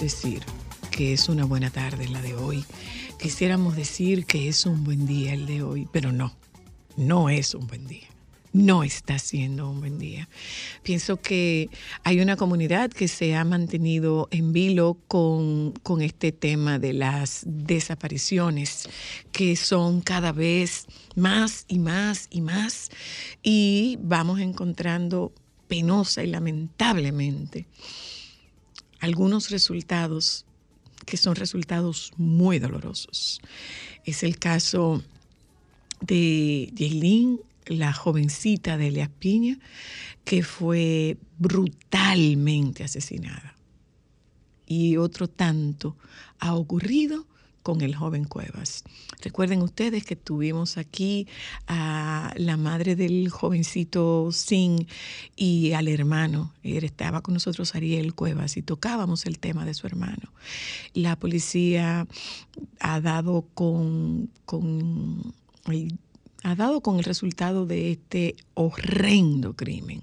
decir que es una buena tarde la de hoy. Quisiéramos decir que es un buen día el de hoy, pero no, no es un buen día. No está siendo un buen día. Pienso que hay una comunidad que se ha mantenido en vilo con, con este tema de las desapariciones, que son cada vez más y más y más, y vamos encontrando penosa y lamentablemente algunos resultados que son resultados muy dolorosos. Es el caso de Yailin, la jovencita de Elias Piña, que fue brutalmente asesinada. Y otro tanto ha ocurrido con el joven Cuevas. Recuerden ustedes que tuvimos aquí a la madre del jovencito Sin y al hermano. Él estaba con nosotros Ariel Cuevas y tocábamos el tema de su hermano. La policía ha dado con, con ha dado con el resultado de este horrendo crimen,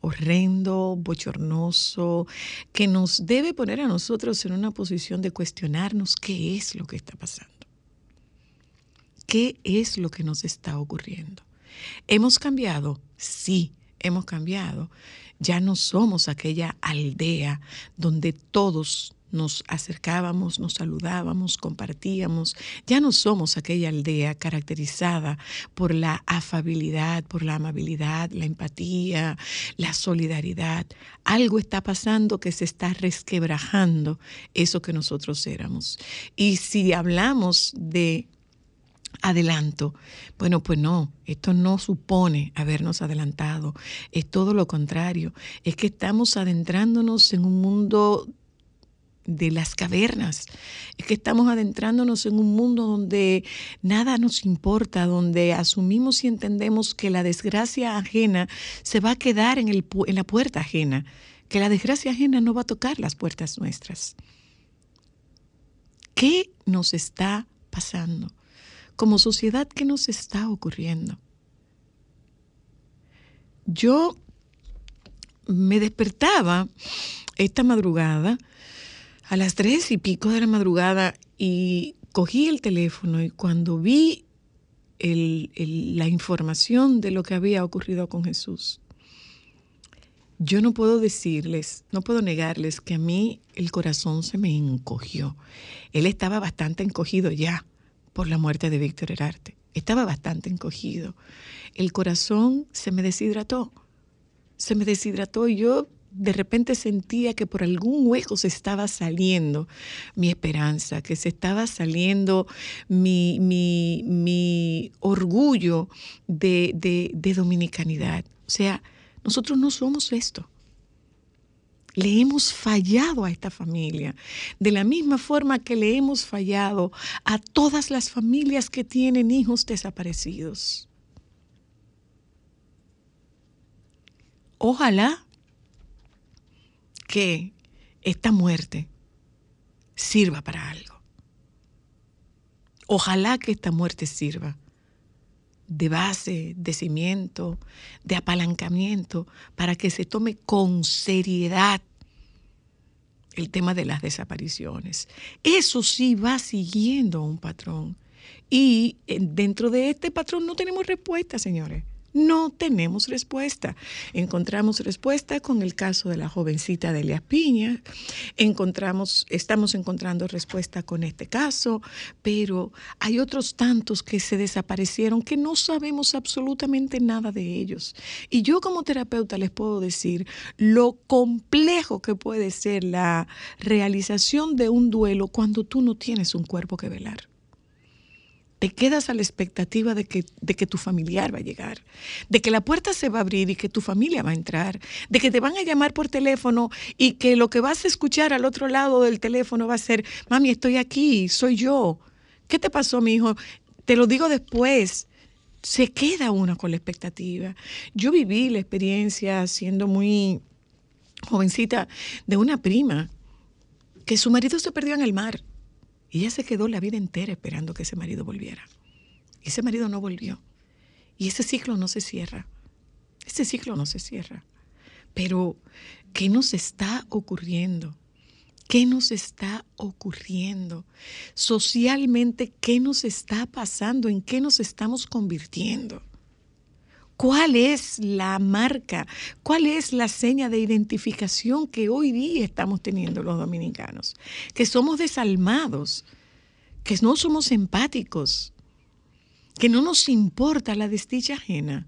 horrendo, bochornoso, que nos debe poner a nosotros en una posición de cuestionarnos qué es lo que está pasando, qué es lo que nos está ocurriendo. ¿Hemos cambiado? Sí, hemos cambiado. Ya no somos aquella aldea donde todos nos acercábamos, nos saludábamos, compartíamos. Ya no somos aquella aldea caracterizada por la afabilidad, por la amabilidad, la empatía, la solidaridad. Algo está pasando que se está resquebrajando eso que nosotros éramos. Y si hablamos de adelanto. Bueno, pues no, esto no supone habernos adelantado, es todo lo contrario, es que estamos adentrándonos en un mundo de las cavernas. Es que estamos adentrándonos en un mundo donde nada nos importa, donde asumimos y entendemos que la desgracia ajena se va a quedar en, el, en la puerta ajena, que la desgracia ajena no va a tocar las puertas nuestras. ¿Qué nos está pasando? Como sociedad, ¿qué nos está ocurriendo? Yo me despertaba esta madrugada a las tres y pico de la madrugada y cogí el teléfono y cuando vi la información de lo que había ocurrido con Jesús, yo no puedo decirles, no puedo negarles que a mí el corazón se me encogió. Él estaba bastante encogido ya por la muerte de Víctor Herarte. Estaba bastante encogido. El corazón se me deshidrató. Se me deshidrató y yo de repente sentía que por algún hueco se estaba saliendo mi esperanza, que se estaba saliendo mi, mi- mi orgullo de, de- de dominicanidad. O sea, nosotros no somos esto. Le hemos fallado a esta familia, de la misma forma que le hemos fallado a todas las familias que tienen hijos desaparecidos. Ojalá que esta muerte sirva para algo. Ojalá que esta muerte sirva de base, de cimiento, de apalancamiento, para que se tome con seriedad el tema de las desapariciones. Eso sí va siguiendo un patrón. Y eh, dentro de este patrón no tenemos respuesta, señores. No tenemos respuesta. Encontramos respuesta con el caso de la jovencita de Elias Piña. Encontramos, estamos encontrando respuesta con este caso, pero hay otros tantos que se desaparecieron que no sabemos absolutamente nada de ellos. Y yo como terapeuta les puedo decir lo complejo que puede ser la realización de un duelo cuando tú no tienes un cuerpo que velar te quedas a la expectativa de que, de que tu familiar va a llegar, de que la puerta se va a abrir y que tu familia va a entrar, de que te van a llamar por teléfono y que lo que vas a escuchar al otro lado del teléfono va a ser, mami, estoy aquí, soy yo. ¿Qué te pasó, mi hijo? Te lo digo después. Se queda uno con la expectativa. Yo viví la experiencia siendo muy jovencita de una prima que su marido se perdió en el mar y ella se quedó la vida entera esperando que ese marido volviera. Y ese marido no volvió. Y ese ciclo no se cierra. Ese ciclo no se cierra. Pero, ¿qué nos está ocurriendo? ¿Qué nos está ocurriendo? Socialmente, ¿qué nos está pasando? ¿En qué nos estamos convirtiendo? ¿Cuál es la marca? ¿Cuál es la seña de identificación que hoy día estamos teniendo los dominicanos? Que somos desalmados, que no somos empáticos, que no nos importa la desdicha ajena,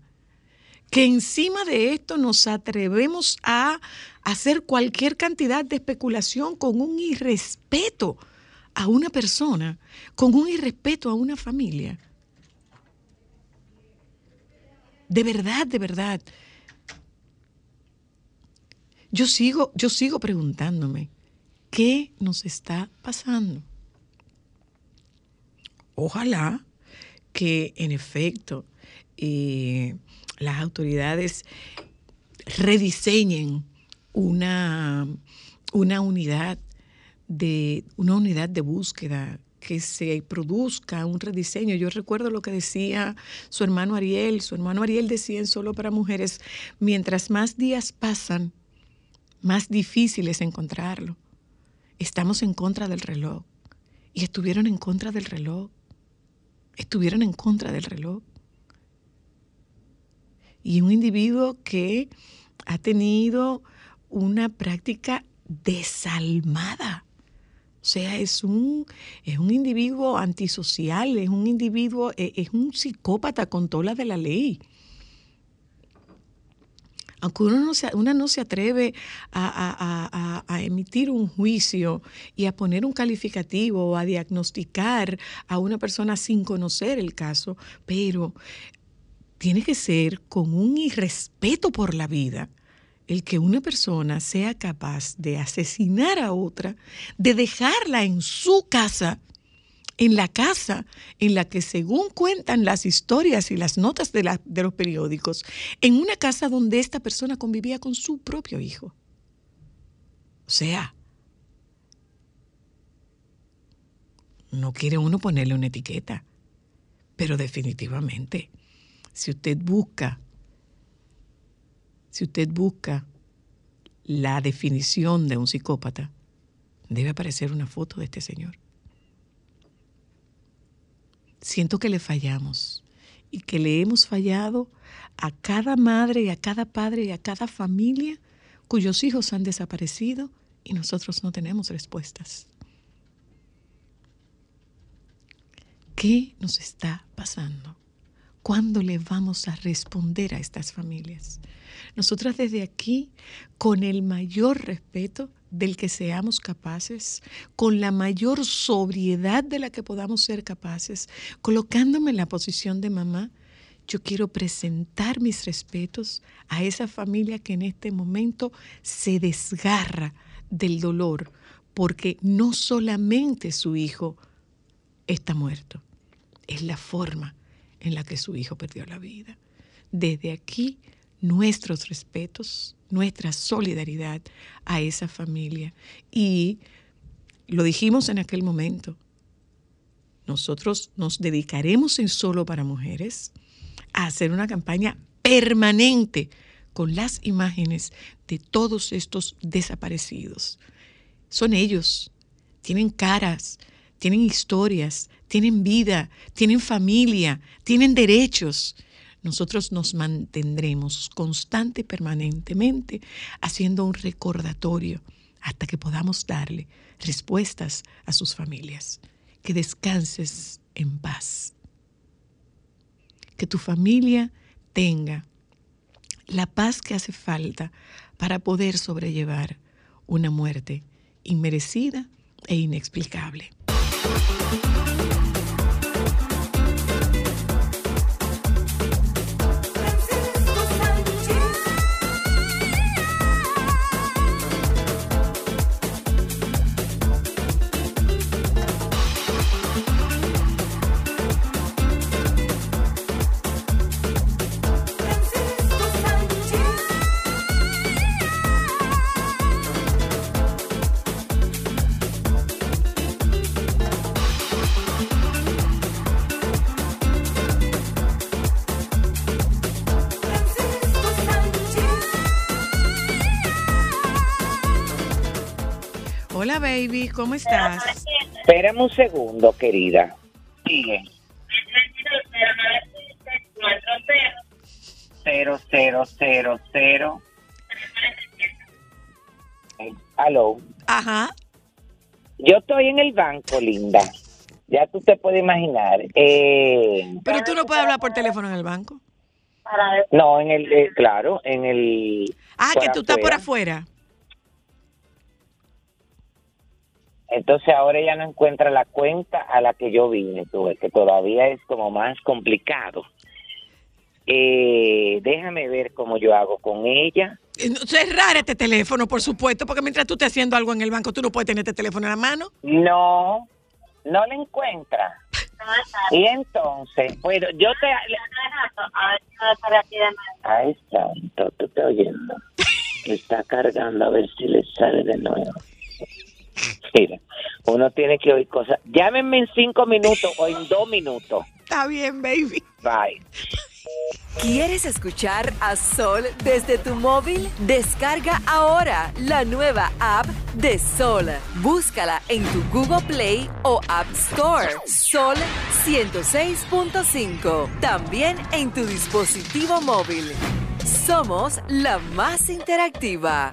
que encima de esto nos atrevemos a hacer cualquier cantidad de especulación con un irrespeto a una persona, con un irrespeto a una familia. De verdad, de verdad. Yo sigo, yo sigo preguntándome, ¿qué nos está pasando? Ojalá que en efecto eh, las autoridades rediseñen una, una unidad de una unidad de búsqueda que se produzca un rediseño. Yo recuerdo lo que decía su hermano Ariel. Su hermano Ariel decía en Solo para Mujeres, mientras más días pasan, más difícil es encontrarlo. Estamos en contra del reloj. Y estuvieron en contra del reloj. Estuvieron en contra del reloj. Y un individuo que ha tenido una práctica desalmada o sea, es un, es un individuo antisocial, es un individuo, es, es un psicópata con toda de la ley. Aunque uno no se, una no se atreve a, a, a, a, emitir un juicio y a poner un calificativo o a diagnosticar a una persona sin conocer el caso, pero tiene que ser con un irrespeto por la vida el que una persona sea capaz de asesinar a otra, de dejarla en su casa, en la casa en la que según cuentan las historias y las notas de, los periódicos, en una casa donde esta persona convivía con su propio hijo. O sea, no quiere uno ponerle una etiqueta, pero definitivamente, si usted busca si usted busca la definición de un psicópata, debe aparecer una foto de este señor. Siento que le fallamos y que le hemos fallado a cada madre y a cada padre y a cada familia cuyos hijos han desaparecido y nosotros no tenemos respuestas. ¿Qué nos está pasando? ¿Cuándo le vamos a responder a estas familias? Nosotras desde aquí, con el mayor respeto del que seamos capaces, con la mayor sobriedad de la que podamos ser capaces, colocándome en la posición de mamá, yo quiero presentar mis respetos a esa familia que en este momento se desgarra del dolor, porque no solamente su hijo está muerto, es la forma en la que su hijo perdió la vida. Desde aquí nuestros respetos, nuestra solidaridad a esa familia. Y lo dijimos en aquel momento, nosotros nos dedicaremos en solo para mujeres a hacer una campaña permanente con las imágenes de todos estos desaparecidos. Son ellos, tienen caras, tienen historias, tienen vida, tienen familia, tienen derechos nosotros nos mantendremos constante permanentemente haciendo un recordatorio hasta que podamos darle respuestas a sus familias. Que descanses en paz. Que tu familia tenga la paz que hace falta para poder sobrellevar una muerte inmerecida e inexplicable. Baby, ¿cómo estás? Espérame un segundo, querida. Sigue. Cero, cero, cero, cero. Eh, Aló. Ajá. Yo estoy en el banco, linda. Ya tú te puedes imaginar. Eh, Pero tú no puedes hablar por teléfono en el banco. no, en el, eh, claro, en el. Ah, que tú estás por afuera. Entonces ahora ella no encuentra la cuenta a la que yo vine, tú ves, que todavía es como más complicado. Eh, déjame ver cómo yo hago con ella. Eh, Cerrar este teléfono, por supuesto, porque mientras tú estés haciendo algo en el banco, tú no puedes tener este teléfono en la mano. No, no la encuentra. Y entonces, bueno, yo te... Ay, santo, tú te oyendo. Está cargando a ver si le sale de nuevo. Mira, uno tiene que oír cosas. Llámenme en cinco minutos o en dos minutos. Está bien, baby. Bye. ¿Quieres escuchar a Sol desde tu móvil? Descarga ahora la nueva app de Sol. Búscala en tu Google Play o App Store. Sol 106.5. También en tu dispositivo móvil. Somos la más interactiva.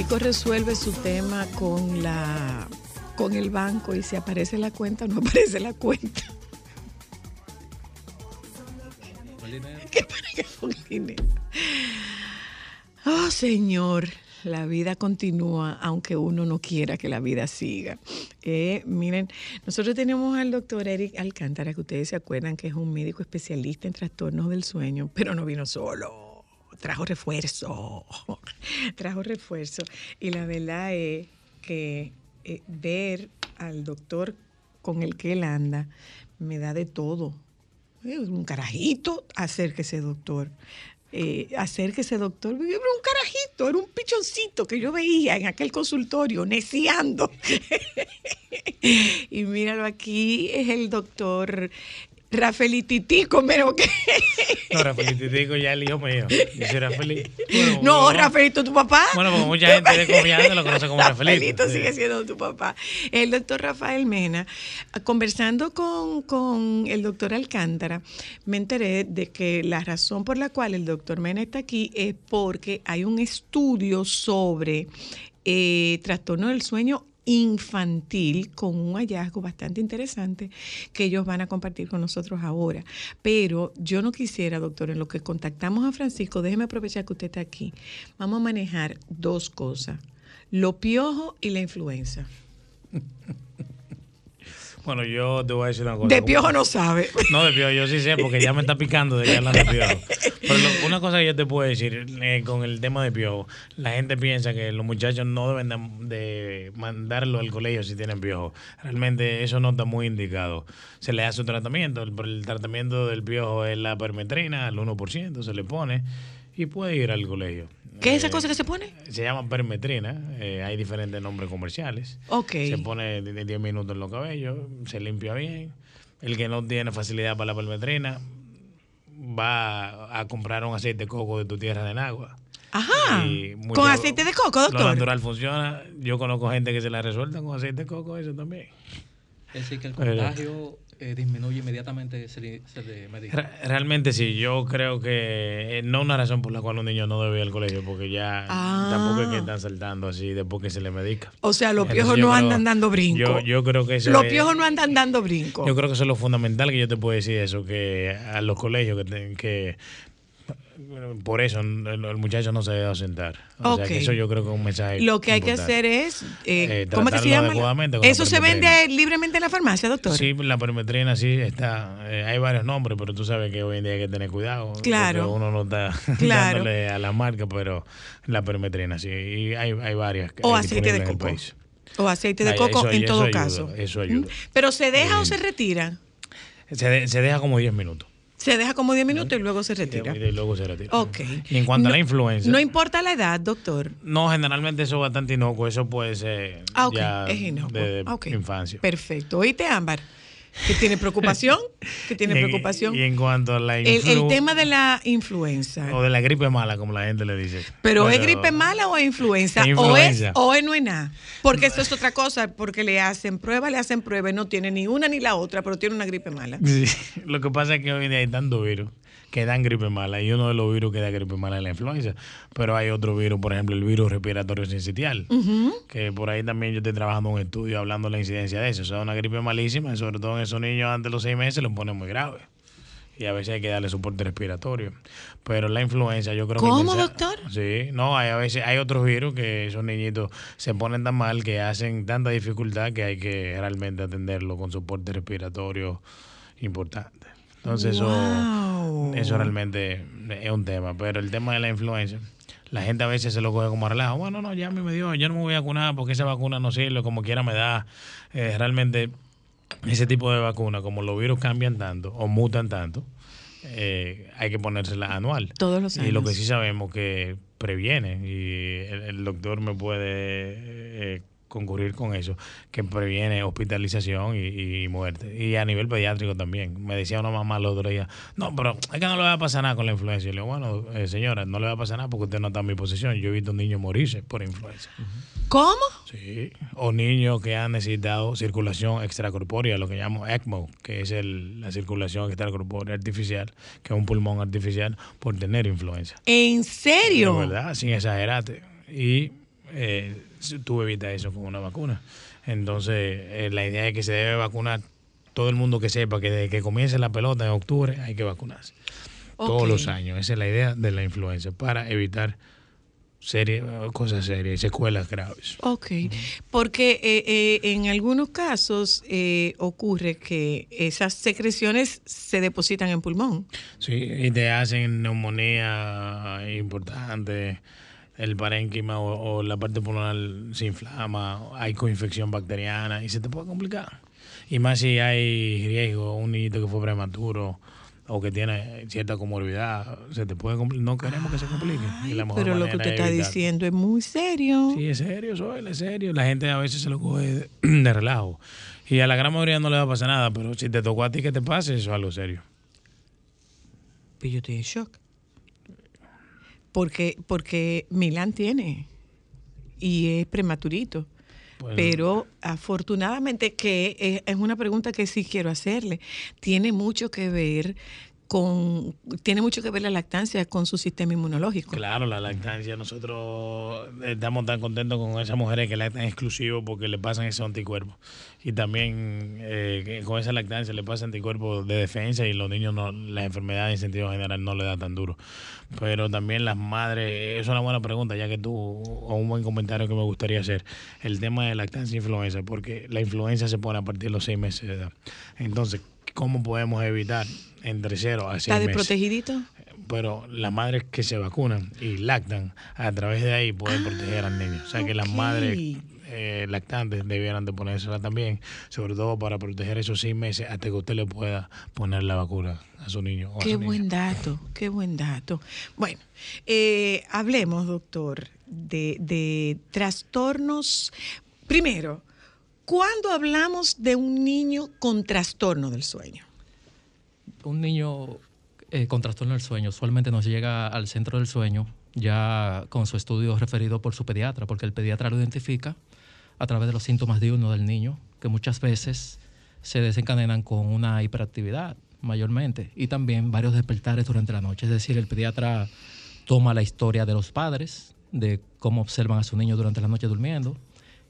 Francisco resuelve su tema con la con el banco y si aparece la cuenta o no aparece la cuenta. ¿Qué dinero? Oh, Señor, la vida continúa aunque uno no quiera que la vida siga. Eh, miren, nosotros tenemos al doctor Eric Alcántara, que ustedes se acuerdan que es un médico especialista en trastornos del sueño, pero no vino solo, trajo refuerzo, trajo refuerzo. Y la verdad es que eh, ver al doctor con el que él anda me da de todo. Un carajito, acérquese, doctor. Eh, acérquese, doctor. Era un carajito, era un pichoncito que yo veía en aquel consultorio, neciando. y míralo aquí, es el doctor Rafaelititico, pero que. No, Rafaelito, te digo ya el hijo mío. Soy Rafaelito. Bueno, No, Rafaelito, tu papá. Bueno, porque mucha gente de confianza lo conoce como Rafaelito. Sí. sigue siendo tu papá. El doctor Rafael Mena, conversando con, con el doctor Alcántara, me enteré de que la razón por la cual el doctor Mena está aquí es porque hay un estudio sobre eh, trastorno del sueño infantil con un hallazgo bastante interesante que ellos van a compartir con nosotros ahora. Pero yo no quisiera, doctor, en lo que contactamos a Francisco, déjeme aprovechar que usted está aquí. Vamos a manejar dos cosas, lo piojo y la influenza. Bueno, yo te voy a decir una cosa. De piojo no sabe. No, de piojo, yo sí sé, porque ya me está picando de que hablan de piojo. Pero lo- una cosa que yo te puedo decir eh, con el tema de piojo, la gente piensa que los muchachos no deben de, de mandarlo al colegio si tienen piojo. Realmente eso no está muy indicado. Se le hace un tratamiento, el, el tratamiento del piojo es la permetrina, al 1%, se le pone y puede ir al colegio. ¿Qué es esa Eh, cosa que se pone? Se llama permetrina, eh, hay diferentes nombres comerciales. Ok. Se pone de- de 10 minutos en los cabellos, se limpia bien. El que no tiene facilidad para la permetrina va a comprar un aceite de coco de tu tierra de Nagua. Ajá. Y mucho- Con aceite de coco, Lo doctor. natural funciona. Yo conozco gente que se la resuelta con aceite de coco, eso también. Es decir, que el Pero- contagio eh, disminuye inmediatamente se le, se le medica. Re- Realmente sí, yo creo que eh, no una razón por la cual un niño no debe ir al colegio, porque ya Ah. tampoco es que están saltando así después que se le medica. O sea, los piojos no creo- andan dando brinco. Yo, yo creo que eso los es- piojos no andan dando brinco. Yo creo que eso es lo fundamental que yo te puedo decir eso, que a los colegios que, te- que por eso el, muchacho no se debe ausentar. O sea, que eso yo creo que es un mensaje Lo que hay que hacer es, eh, Eh, ¿cómo que se llama? Eso se vende libremente en la farmacia, doctor. Sí, la permetrina sí está. eh, hay varios nombres, pero tú sabes que hoy en día hay que tener cuidado. Claro. Uno no está Claro. dándole a la marca, pero la permetrina sí. Y hay, hay varias. O hay aceite de coco. O aceite de Ay, coco eso- en todo ayuda, caso. eso ayuda. Pero se deja o Eh, se retira. Se, de- se deja como 10 minutos. Se deja como 10 minutos y luego se retira. Y, y luego se retira. Ok. Y en cuanto a No- la influenza. No importa la edad, doctor. No, generalmente eso es bastante inocuo. Eso puede ser Ah, ok. ya es inocuo. de Ah, ok. infancia. Perfecto. ¿Oíste, Ámbar? ¿Que tiene preocupación? ¿Que tiene preocupación? Y en cuanto a la el, el influ- tema de la influenza. O de la gripe mala, como la gente le dice. ¿Pero es gripe mala o es influenza? ¿O es o es no es nada? Porque eso es otra cosa, porque le hacen prueba, le hacen prueba y no tiene ni una ni la otra, pero tiene una gripe mala. Sí, Lo que pasa es que hoy en día hay tantos virus que dan gripe mala y uno de los virus que da gripe mala es la influenza. Pero hay otro virus, por ejemplo, el virus respiratorio sincitial, que por ahí también yo estoy trabajando en un estudio hablando de la incidencia de eso. O sea, una gripe malísima, sobre todo en esos niños antes de los seis meses, lo pone muy grave. Y a veces hay que darle soporte respiratorio. Pero la influenza, yo creo que... ¿Cómo, doctor? Sí, no, hay, a veces hay otros virus que esos niñitos se ponen tan mal que hacen tanta dificultad que hay que realmente atenderlo con soporte respiratorio importante. Entonces Wow. eso, eso realmente es un tema. Pero el tema de la influenza, la gente a veces se lo coge como relajo. Bueno, no, ya a mí me dio, yo no me voy a vacunar porque esa vacuna no sirve, como quiera me da. Eh, realmente ese tipo de vacuna, como los virus cambian tanto o mutan tanto, eh, hay que ponérsela anual. Todos los Y lo que años. sí sabemos que previene, y el, el doctor me puede eh, concurrir con eso, que previene hospitalización y, y muerte. Y a nivel pediátrico también. Me decía una mamá el otro día, no, pero es que no le va a pasar nada con la influenza. Y le digo, bueno, eh, señora, no le va a pasar nada porque usted no está en mi posición. Yo he visto niños morirse por influenza. ¿Cómo? Sí, o niños que han necesitado circulación extracorpórea, lo que llamo ECMO, que es el- la circulación extracorpórea artificial, que es un pulmón artificial, por tener influenza. ¿En serio? De verdad, sin exagerarte. Y eh, tú evitas eso con una vacuna. Entonces, eh, la idea es que se debe vacunar todo el mundo que sepa que desde que comience la pelota en octubre hay que vacunarse. Todos los años. Esa es la idea de la influenza, para evitar serie, cosas serias secuelas graves. Ok, porque eh, eh, en algunos casos eh, ocurre que esas secreciones se depositan en pulmón. Sí, y te hacen neumonía importante, el parénquima o, o la parte pulmonar se inflama, hay coinfección bacteriana y se te puede complicar. Y más si hay riesgo, un niñito que fue prematuro o que tiene cierta comorbilidad, se te puede complicar. No queremos que se complique. La Pero lo que usted es está evitar. diciendo es muy serio. Sí, es serio, soy, es serio. La gente a veces se lo coge de, de relajo. Y a la gran mayoría no le va a pasar nada, pero si te tocó a ti que te pase, eso es algo serio. Pues yo estoy en shock. Porque, porque Milán tiene y es prematurito. Pero afortunadamente que es, es una pregunta que sí quiero hacerle. Tiene mucho que ver con tiene mucho que ver la lactancia con su sistema inmunológico. Claro, la lactancia. Nosotros estamos tan contentos con esas mujeres que lactan exclusivo porque le pasan esos anticuerpos. Y también eh, con esa lactancia le pasan anticuerpos de defensa y los niños, no, las enfermedades en sentido general no le da tan duro. Pero también las madres, es una buena pregunta, ya que tú, o un buen comentario que me gustaría hacer, el tema de lactancia e influenza, porque la influenza se pone a partir de los seis meses de edad. Entonces, ¿cómo podemos evitar entre cero a seis ¿Está meses? desprotegidito? pero las madres que se vacunan y lactan, a través de ahí pueden proteger al niño. O sea que las madres eh, lactantes debieran de ponérsela también, sobre todo para proteger esos seis meses hasta que usted le pueda poner la vacuna a su niño. O a Qué su niña. buen dato, qué buen dato. Bueno, eh, hablemos, doctor, de, de trastornos. Primero, ¿cuándo hablamos de un niño con trastorno del sueño? Un niño eh, con trastorno del sueño usualmente nos llega al centro del sueño ya con su estudio referido por su pediatra, porque el pediatra lo identifica a través de los síntomas diurnos del niño, que muchas veces se desencadenan con una hiperactividad mayormente y también varios despertares durante la noche. Es decir, el pediatra toma la historia de los padres, de cómo observan a su niño durante la noche durmiendo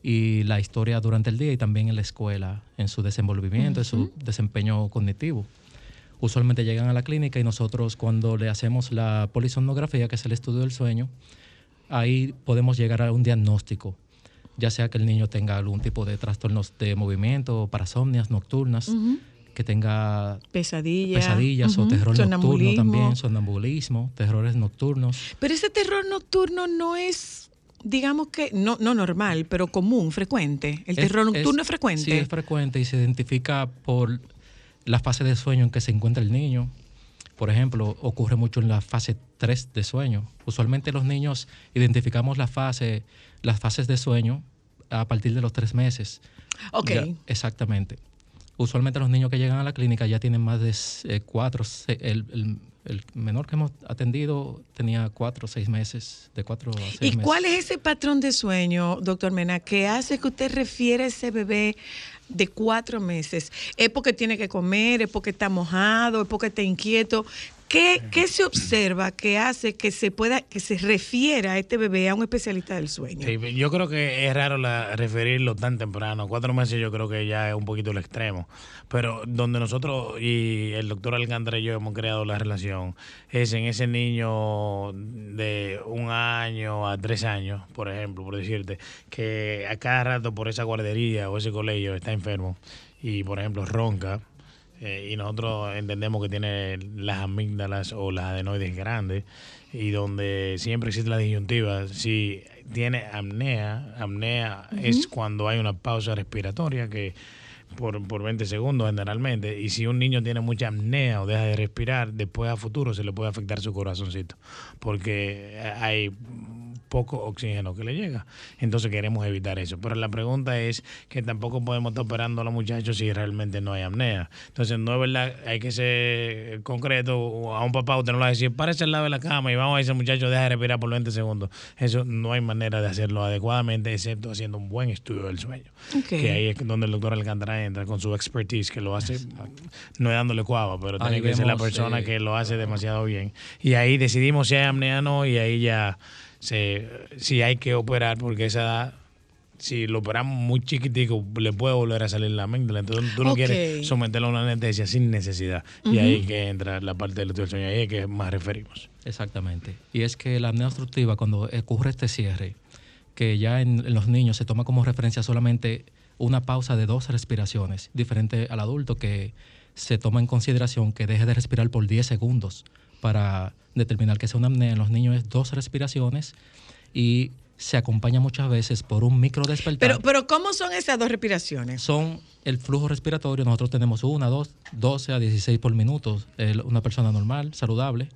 y la historia durante el día y también en la escuela, en su desenvolvimiento, en su desempeño cognitivo. Usualmente llegan a la clínica y nosotros cuando le hacemos la polisomnografía, que es el estudio del sueño, ahí podemos llegar a un diagnóstico, ya sea que el niño tenga algún tipo de trastornos de movimiento, parasomnias nocturnas, que tenga Pesadilla. pesadillas o terror nocturno también, sonambulismo, terrores nocturnos. Pero ese terror nocturno no es, digamos que, no, no normal, pero común, frecuente. El Es- terror nocturno es, Sí, frecuente. es frecuente y se identifica por la fase de sueño en que se encuentra el niño. Por ejemplo, ocurre mucho en la fase 3 de sueño. Usualmente los niños identificamos la fase, las fases de sueño a partir de los tres meses. ok. Ya, exactamente. Usualmente los niños que llegan a la clínica ya tienen más de eh, cuatro, el- el menor que hemos atendido tenía cuatro o seis meses, de cuatro a seis ¿Y meses. cuál es ese patrón de sueño, doctor Mena, que hace que usted refiere a ese bebé de cuatro meses? ¿Es porque tiene que comer? ¿Es porque está mojado? ¿Es porque está inquieto? ¿Qué, qué se observa que hace que se pueda, que se refiera a este bebé a un especialista del sueño? Yo creo que es raro la- referirlo tan temprano. Cuatro meses yo creo que ya es un poquito el extremo. Pero donde nosotros y el doctor Alcántara y yo hemos creado la relación es en ese niño de un año a tres años, por ejemplo, por decirte, que a cada rato por esa guardería o ese colegio está enfermo y, por ejemplo, ronca. Eh, y nosotros entendemos que tiene las amígdalas o las adenoides grandes y donde siempre existe la disyuntiva. Si tiene apnea, apnea es cuando hay una pausa respiratoria que por, por 20 segundos generalmente. Y si un niño tiene mucha apnea o deja de respirar, después a futuro se le puede afectar su corazoncito porque hay poco oxígeno que le llega. Entonces queremos evitar eso. Pero la pregunta es que tampoco podemos estar operando a los muchachos si realmente no hay apnea. Entonces no es verdad, hay que ser concreto. A un papá usted no le va a decir, párese al lado de la cama y vamos a decir, muchacho, deja de respirar por 20 segundos. Eso no hay manera de hacerlo adecuadamente, excepto haciendo un buen estudio del sueño. Que ahí es donde el doctor Alcántara entra con su expertise, que lo hace, no es dándole cuava, pero tiene Ahí que ser la persona eh, que lo hace demasiado bien. Y ahí decidimos si hay apnea o no, y ahí ya se, si hay que operar, porque esa edad, si lo operamos muy chiquitico, le puede volver a salir la amígdala. Entonces tú no quieres someterlo a una anestesia sin necesidad. Y ahí que entra la parte del estudio del sueño, ahí es que más referimos. Exactamente. Y es que la apnea obstructiva, cuando ocurre este cierre, que ya en, en los niños se toma como referencia solamente una pausa de dos respiraciones, diferente al adulto que se toma en consideración que deje de respirar por 10 segundos para determinar que sea una apnea. En los niños es dos respiraciones y se acompaña muchas veces por un micro despertar. Pero, pero ¿cómo son esas dos respiraciones? son el flujo respiratorio. Nosotros tenemos una, dos, 12 a 16 por minuto, una persona normal, saludable.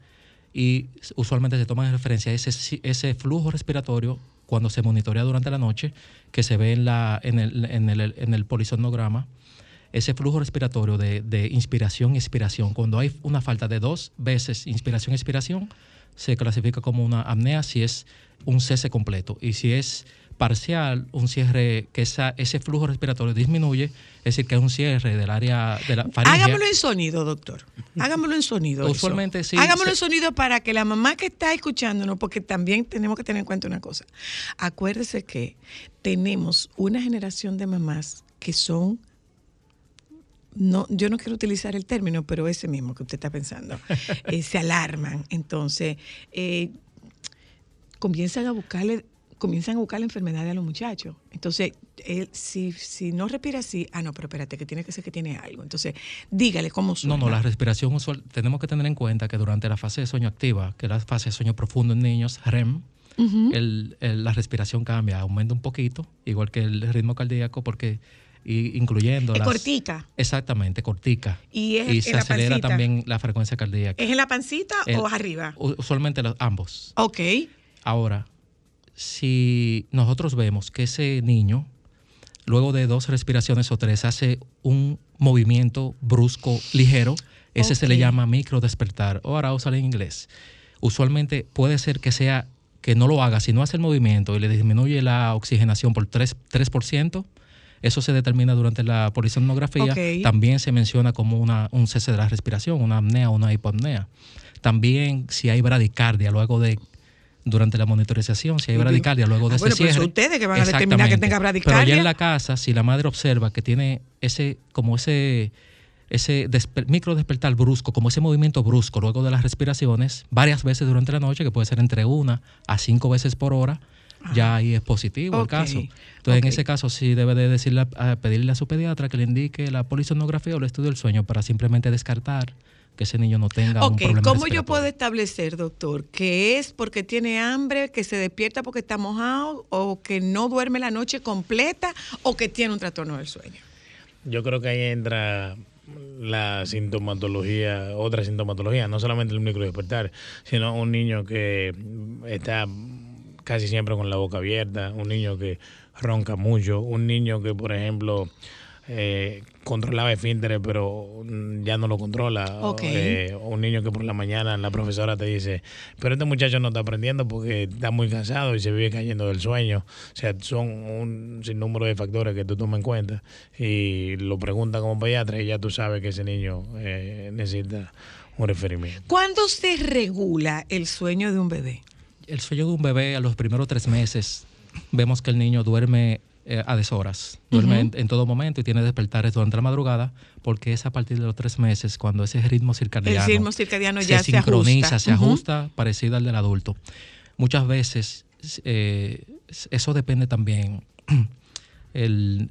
Y usualmente se toma en referencia ese, ese flujo respiratorio cuando se monitorea durante la noche, que se ve en, la, en, el, en, el, en el polisomnograma. Ese flujo respiratorio de, de inspiración y expiración, cuando hay una falta de dos veces inspiración y expiración, se clasifica como una apnea si es un cese completo. Y si es parcial, un cierre que esa, ese flujo respiratorio disminuye, es decir, que es un cierre del área de la faringe. Hágamelo en sonido, doctor. Hágamelo en sonido. eso. Usualmente sí, Hágamelo se- en sonido para que la mamá que está escuchándonos, porque también tenemos que tener en cuenta una cosa. Acuérdese que tenemos una generación de mamás que son. No, yo no quiero utilizar el término, pero ese mismo que usted está pensando. eh, se alarman. Entonces, eh, comienzan a buscarle comienzan a buscarle enfermedades a los muchachos. Entonces, él, si, si no respira así, ah, no, pero espérate, que tiene que ser que tiene algo. Entonces, dígale cómo No, suena. no, la respiración usual, tenemos que tener en cuenta que durante la fase de sueño activa, que es la fase de sueño profundo en niños, REM, el- el- la respiración cambia, aumenta un poquito, igual que el ritmo cardíaco, porque y- incluyendo Es las- cortica. Exactamente, cortica. Y es en se acelera pancita. también la frecuencia cardíaca. ¿Es en la pancita El- o arriba? U- Usualmente los, ambos. Ok. Ahora, si nosotros vemos que ese niño, luego de dos respiraciones o tres, hace un movimiento brusco, ligero, ese se le llama micro despertar o arousal en inglés. Usualmente puede ser que sea que no lo haga, si no hace el movimiento y le disminuye la oxigenación por 3%, 3% eso se determina durante la polisomnografía. Ok. También se menciona como una, un cese de la respiración, una apnea o una hipopnea. También si hay bradicardia luego de durante la monitorización, si hay bradicardia luego de ah, ese bueno, pero cierre. ustedes que van a determinar que tenga Pero bradicardia. ya en la casa, si la madre observa que tiene ese, como ese, ese desper- micro despertar brusco, como ese movimiento brusco luego de las respiraciones, varias veces durante la noche, que puede ser entre una a cinco veces por hora, ya ahí es positivo el caso. Entonces, en ese caso, sí debe de decirle, a, pedirle a su pediatra que le indique la polisonografía o el estudio del sueño para simplemente descartar que ese niño no tenga un Ok, problema ¿cómo yo puedo establecer, doctor, que es porque tiene hambre, que se despierta porque está mojado, o que no duerme la noche completa, o que tiene un trastorno del sueño? Yo creo que ahí entra la sintomatología, otra sintomatología, no solamente el micro despertar, sino un niño que está casi siempre con la boca abierta, un niño que ronca mucho, un niño que, por ejemplo, eh, controlaba esfínteres, pero ya no lo controla. Ok. Eh, un niño que por la mañana la profesora te dice, pero este muchacho no está aprendiendo porque está muy cansado y se vive cayendo del sueño. O sea, son un sinnúmero de factores que tú tomas en cuenta y lo preguntan como pediatra y ya tú sabes que ese niño eh, necesita un referimiento. ¿Cuándo se regula el sueño de un bebé? El sueño de un bebé a los primeros tres meses, vemos que el niño duerme eh, a deshoras, duerme en, en todo momento y tiene despertares durante la madrugada, porque es a partir de los tres meses cuando ese ritmo circadiano, El ritmo circadiano ya se sincroniza, ajusta. se ajusta, parecido al del adulto. Muchas veces eh, eso depende también el,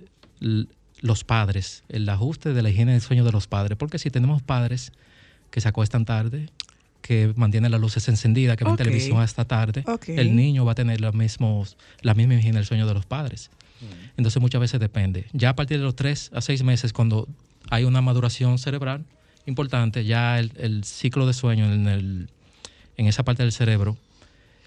los padres, el ajuste de la higiene del sueño de los padres, porque si tenemos padres que se acuestan tarde, que mantienen las luces encendidas, que ven Ok. televisión hasta tarde, el niño va a tener los mismos, la misma higiene del sueño de los padres. Entonces muchas veces depende. Ya a partir de los 3 a 6 meses, cuando hay una maduración cerebral importante, ya el, el ciclo de sueño en, el, en esa parte del cerebro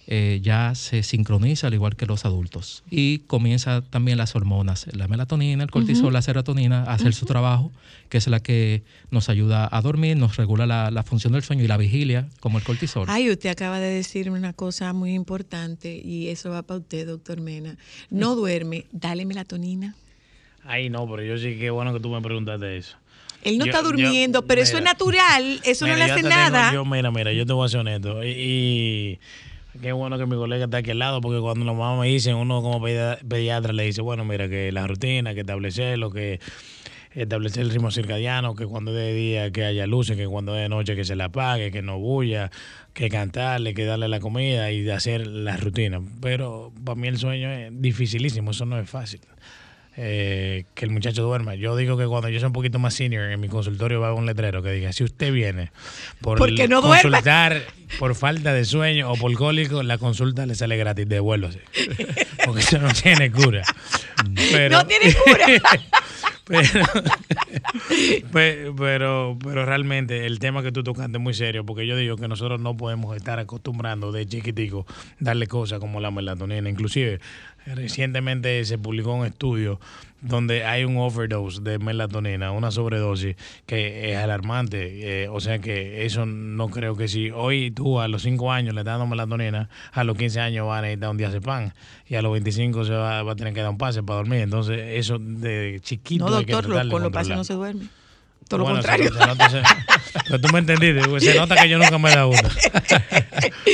eh, ya se sincroniza al igual que los adultos. Y comienza también las hormonas, la melatonina, el cortisol, la serotonina, a hacer su trabajo, que es la que nos ayuda a dormir, nos regula la, la función del sueño y la vigilia, como el cortisol. Ay, usted acaba de decirme una cosa muy importante y eso va para usted, doctor Mena. No duerme, dale melatonina. Ay, no, pero yo sí que bueno que tú me preguntaste eso. Él no Yo- está yo- durmiendo, pero eso es natural, eso no le hace tengo- nada. yo, mira, mira, yo te voy a ser honesto. Y, y qué bueno que mi colega está aquí al lado, porque cuando los mamás me dicen, uno como pedi- pediatra le dice, bueno, mira, que la rutina, que establecerlo, que establecer el ritmo circadiano, que cuando es de día que haya luces, que cuando es de noche que se la apague, que no bulla, que cantarle, que darle la comida y hacer la rutina. Pero para mí el sueño es dificilísimo, eso no es fácil eh, que el muchacho duerma. Yo digo que cuando yo soy un poquito más senior en mi consultorio va a haber un letrero que diga, si usted viene por Porque no duerme. consultar por falta de sueño o por cólico, la consulta le sale gratis, devuélvase. Porque eso no tiene cura. Pero, No tiene cura. pero, pe- pero, pero realmente el tema que tú tocaste es muy serio, porque yo digo que nosotros no podemos estar acostumbrando de chiquitico darle cosas como la melatonina. Inclusive, Recientemente se publicó un estudio donde hay un overdose de melatonina, una sobredosis que es alarmante. Eh, o sea que eso no creo que si hoy tú a los 5 años le estás dando melatonina, a los 15 años va a necesitar un diazepam y a los 25 se va, va a tener que dar un pase para dormir. Entonces eso de chiquito No, hay que doctor, tratar lo- con los pases controlar. no se duerme. Todo Bueno, lo se- contrario. se nota- se- pero tú me entendiste, güey, se nota que yo nunca me he dado una.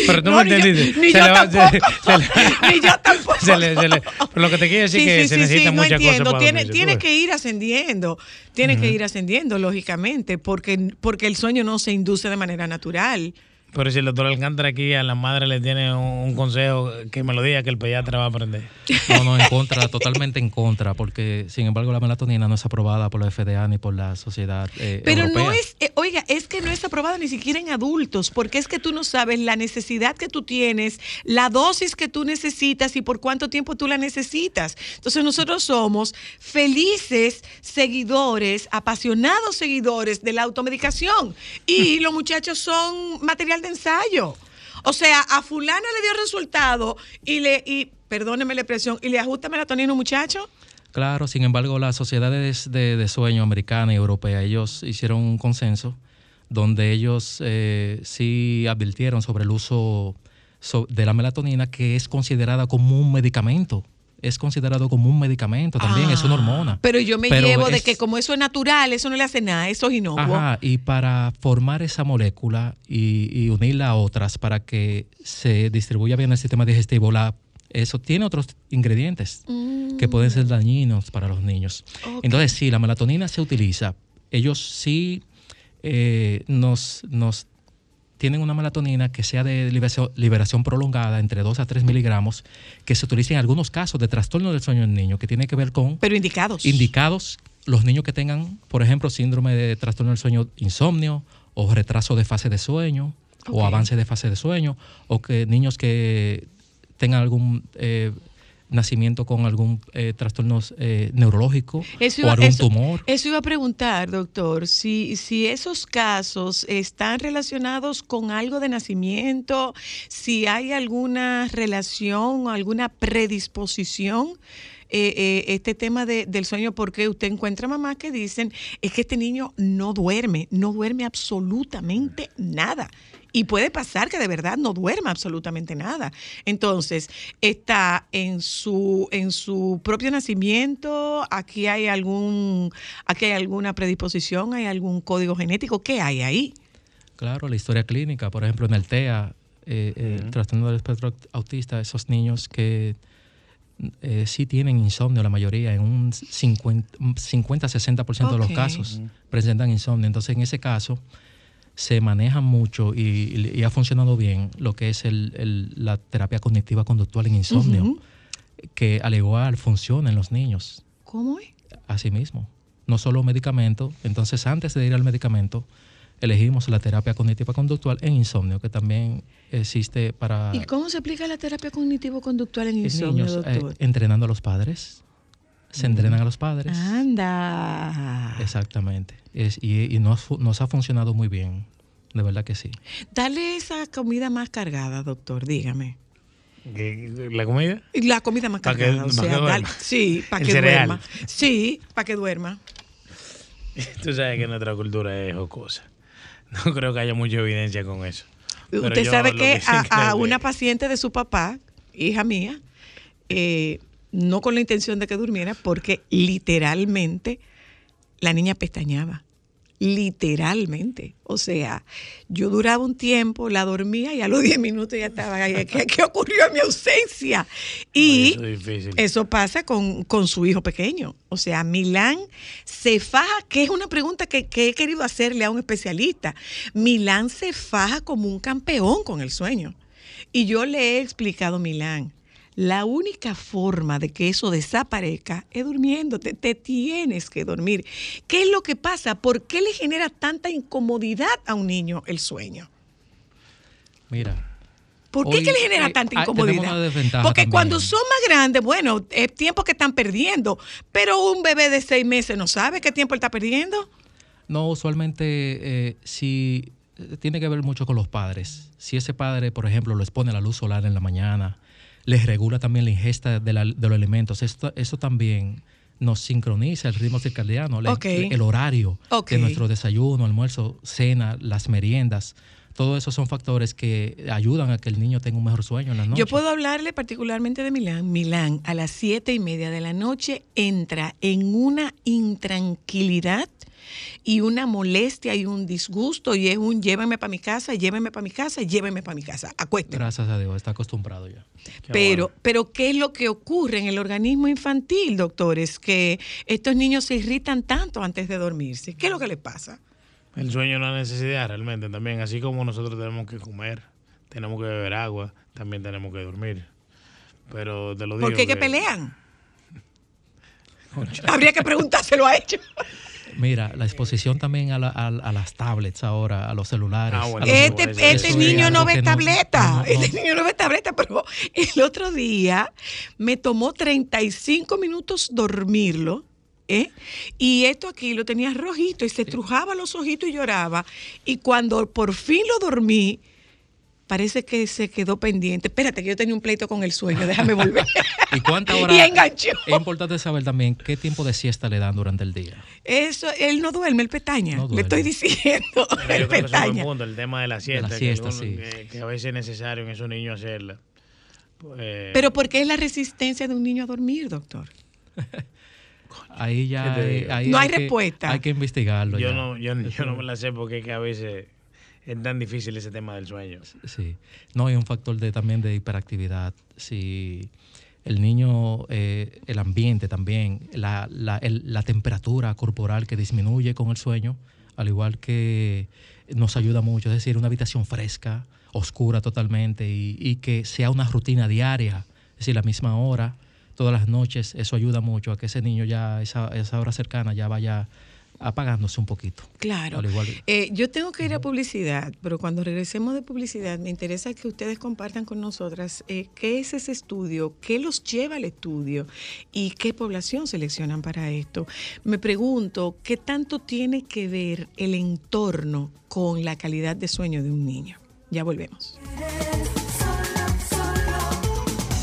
Pero tú No, me ni yo- entendiste. ni Se yo se- tampoco. se Ni yo se se pero lo que te quiero decir es que se necesitan no muchas cosas entiendo. para Tiene, tiene que ir ascendiendo, tiene que ir ascendiendo, lógicamente, porque, porque el sueño no se induce de manera natural. Pero si el doctor Alcántara aquí a la madre le tiene un, un consejo que me lo diga que el pediatra va a aprender. No, no, en contra, totalmente en contra, porque sin embargo la melatonina no es aprobada por la FDA ni por la sociedad eh, Pero europea. no es, eh, oiga, es que no es aprobado ni siquiera en adultos, porque es que tú no sabes la necesidad que tú tienes, la dosis que tú necesitas y por cuánto tiempo tú la necesitas. Entonces nosotros somos felices seguidores, apasionados seguidores de la automedicación y los muchachos son material de ensayo. O sea, a fulana le dio resultado y le, y perdóneme la expresión, y le ajusta melatonina muchacho. Claro, sin embargo, las sociedades de, de sueño americana y europea, ellos hicieron un consenso donde ellos eh, sí advirtieron sobre el uso so- de la melatonina, que es considerada como un medicamento. Es considerado como un medicamento también, es una hormona. Ah, Pero yo me Pero llevo de que como eso es natural, eso no le hace nada, eso es inocuo. Ajá, y para formar esa molécula y, y unirla a otras para que se distribuya bien el sistema digestivo, la, eso tiene otros ingredientes que pueden ser dañinos para los niños. Entonces, sí, la melatonina se utiliza. Ellos sí eh, nos, nos tienen una melatonina que sea de liberación, liberación prolongada entre 2 a 3 miligramos, que se utiliza en algunos casos de trastorno del sueño en niño, que tiene que ver con Pero indicados. indicados los niños que tengan, por ejemplo, síndrome de trastorno del sueño, insomnio o retraso de fase de sueño o avance de fase de sueño o que niños que tengan algún eh, nacimiento con algún eh, trastorno eh, neurológico Eso o algún eso- tumor. eso iba a preguntar, doctor, si, si esos casos están relacionados con algo de nacimiento, si hay alguna relación o alguna predisposición. eh, eh, este tema de- del sueño, porque usted encuentra mamás que dicen, es que este niño no duerme, no duerme absolutamente nada. Y puede pasar que de verdad no duerma absolutamente nada. Entonces, está en su, en su propio nacimiento, aquí hay algún, aquí hay alguna predisposición, hay algún código genético, ¿qué hay ahí? Claro, la historia clínica, por ejemplo, en el TEA, eh, eh, el trastorno del espectro autista, esos niños que eh, sí tienen insomnio, la mayoría, en un 50-60% de los casos presentan insomnio. Entonces, en ese caso, se maneja mucho y, y ha funcionado bien lo que es el- el- la terapia cognitiva conductual en insomnio, que al igual funciona en los niños, ¿Cómo es? así mismo. No solo medicamento, entonces antes de ir al medicamento, elegimos la terapia cognitiva conductual en insomnio, que también existe para ¿Y cómo se aplica la terapia cognitivo-conductual en en insomnio, niños, eh, entrenando a los padres. Se entrenan a los padres. Anda. Exactamente. Es- y y nos, nos ha funcionado muy bien. De verdad que sí. Dale esa comida más cargada, doctor, dígame. ¿Qué- ¿La comida? La comida más Pa' que- cargada, o pa' sea, que duerma. dale- sí, para que cereal. duerma. Sí, para que duerma. Tú sabes que nuestra cultura es jocosa. No creo que haya mucha evidencia con eso. Pero Usted sabe que a, una paciente de su papá, hija mía, eh, no con la intención de que durmiera, porque literalmente la niña pestañaba. Literalmente. O sea, yo duraba un tiempo, la dormía y a los 10 minutos ya estaba ahí. ¿Qué, qué ocurrió en mi ausencia? Y Eso es difícil. eso pasa con, con su hijo pequeño. O sea, Milán se faja, que es una pregunta que, que he querido hacerle a un especialista. Milán se faja como un campeón con el sueño. Y yo le he explicado, Milán, la única forma de que eso desaparezca es durmiendo. Te, tienes que dormir. ¿Qué es lo que pasa? ¿Por qué le genera tanta incomodidad a un niño el sueño? Mira, ¿Por qué Hoy, que le genera eh, tanta incomodidad? Porque también. cuando son más grandes, bueno, es tiempo que están perdiendo. Pero un bebé de seis meses no sabe qué tiempo él está perdiendo. no, usualmente eh, si eh, tiene que ver mucho con los padres. Si ese padre, por ejemplo, lo expone a la luz solar en la mañana, les regula también la ingesta de, la- de los alimentos. Esto, eso también nos sincroniza el ritmo circadiano, el horario de nuestro desayuno, almuerzo, cena, las meriendas. Todo eso son factores que ayudan a que el niño tenga un mejor sueño en la noche. Yo puedo hablarle particularmente de Milán. Milán a las siete y media de la noche entra en una intranquilidad y una molestia y un disgusto y es un llévenme para mi casa, llévenme para mi casa, llévenme para mi casa, acuésteme. Gracias a Dios, está acostumbrado ya. Qué Pero, bueno. pero ¿qué es lo que ocurre en el organismo infantil, doctores? Que estos niños se irritan tanto antes de dormirse. ¿Qué es lo que les pasa? El sueño es una necesidad realmente también. Así como nosotros tenemos que comer, tenemos que beber agua, también tenemos que dormir. Pero te lo digo. ¿Por qué que que pelean? Habría que preguntárselo a ellos. Mira, la exposición también a, la- a- a las tablets ahora, a los celulares. Ah, bueno, a los- eso- Este, este niño no ve tableta. no, no, Este niño no ve tableta, pero el otro día me tomó 35 minutos dormirlo. ¿eh? Y esto aquí lo tenía rojito y se trujaba los ojitos y lloraba. Y cuando por fin lo dormí, parece que se quedó pendiente. Espérate, que yo tenía un pleito con el sueño, déjame volver. ¿Y cuánta hora? Y enganchó. Es importante saber también qué tiempo de siesta le dan durante el día. Eso, él no duerme, el petaña. No Le estoy diciendo, Mira, el yo creo que es un buen petaña. punto, el tema de la siesta, la que siesta, sí. que, que a veces es necesario en esos niños hacerla. Pues, Pero ¿por qué es la resistencia de un niño a dormir, doctor? Ahí ya No hay respuesta. Hay que investigarlo. yo ya. no, yo, yo no me la sé porque es que a veces es tan difícil ese tema del sueño. Sí. No, hay un factor de, también de hiperactividad. Si el niño, eh, el ambiente también, la, la- el- la temperatura corporal que disminuye con el sueño, al igual que nos ayuda mucho. Es decir, una habitación fresca, oscura totalmente y, y que sea una rutina diaria, es decir, la misma hora, todas las noches, eso ayuda mucho a que ese niño ya, esa, esa hora cercana, ya vaya apagándose un poquito. Claro. Al igual- Eh, yo tengo que ir a publicidad, pero cuando regresemos de publicidad me interesa que ustedes compartan con nosotras eh, qué es ese estudio, qué los lleva al estudio y qué población seleccionan para esto. Me pregunto qué tanto tiene que ver el entorno con la calidad de sueño de un niño. Ya volvemos.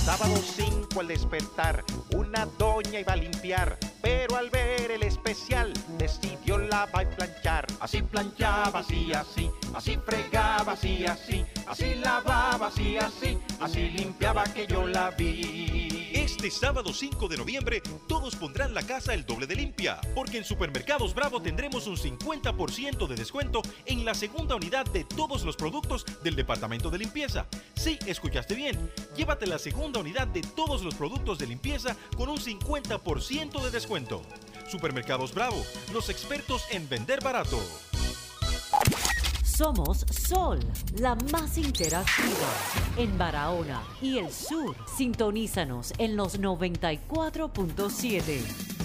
Sábado 5 al despertar, una doña iba a limpiar, pero al ver el especial decidió lavar y planchar. Así planchaba, así, así, así fregaba, así, así, así lavaba, así, así, así limpiaba que yo la vi. Este sábado 5 de noviembre, todos pondrán la casa el doble de limpia, porque en Supermercados Bravo tendremos un 50% de descuento en la segunda unidad de todos los productos del departamento de limpieza. Sí, escuchaste bien, llévate la segunda unidad de todos los productos de limpieza con un 50% de descuento. Supermercados Bravo, los expertos en vender barato. Somos Sol, la más interactiva en Barahona y el sur. Sintonízanos en los 94.7.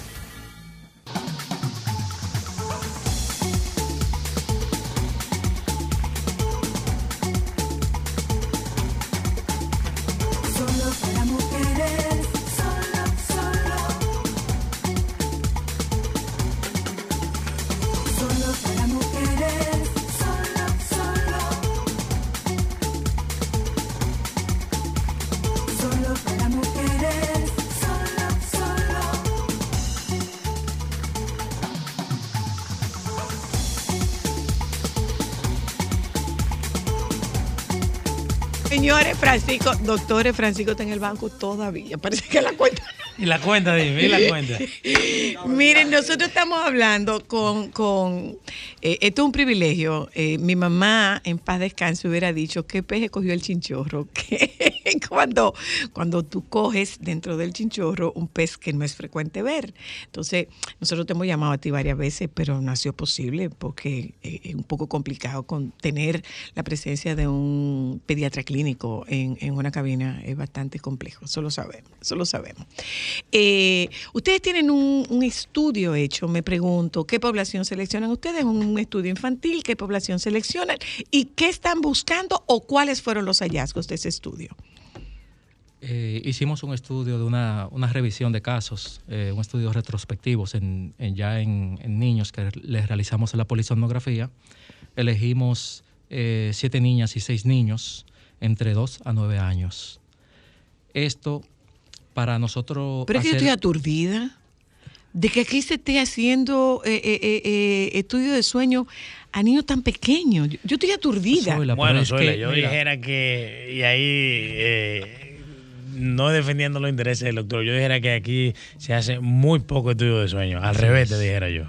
Francisco, doctores, Francisco está en el banco todavía. Parece que la cuenta. Y la cuenta, dime, y la cuenta. Miren, nosotros estamos hablando con, con eh, esto es un privilegio. Eh, mi mamá, en paz descanse, hubiera dicho que peje cogió el chinchorro. Que cuando, cuando tú coges dentro del chinchorro un pez que no es frecuente ver. Entonces, nosotros te hemos llamado a ti varias veces, pero no ha sido posible porque eh, es un poco complicado con tener la presencia de un pediatra clínico en, en una cabina. Es bastante complejo, eso lo sabemos. Eso lo sabemos. Eh, ustedes tienen un, estudio hecho, me pregunto, ¿qué población seleccionan ustedes? Un estudio infantil, ¿qué población seleccionan? ¿Y qué están buscando o cuáles fueron los hallazgos de ese estudio? Eh, hicimos un estudio de una, revisión de casos, eh, un estudio retrospectivo en, ya en, niños que les realizamos la polisomnografía. Elegimos siete niñas y seis niños entre 2 a 9 años. Esto, para nosotros... Pero es que yo estoy aturdida de que aquí se esté haciendo eh, eh, eh, eh, estudio de sueño a niños tan pequeños. Yo, yo estoy aturdida. Bueno, es Zoila, que, yo mira, dijera que, y ahí, eh, no defendiendo los intereses del doctor, yo dijera que aquí se hace muy poco estudio de sueño. Al revés, te dijera yo.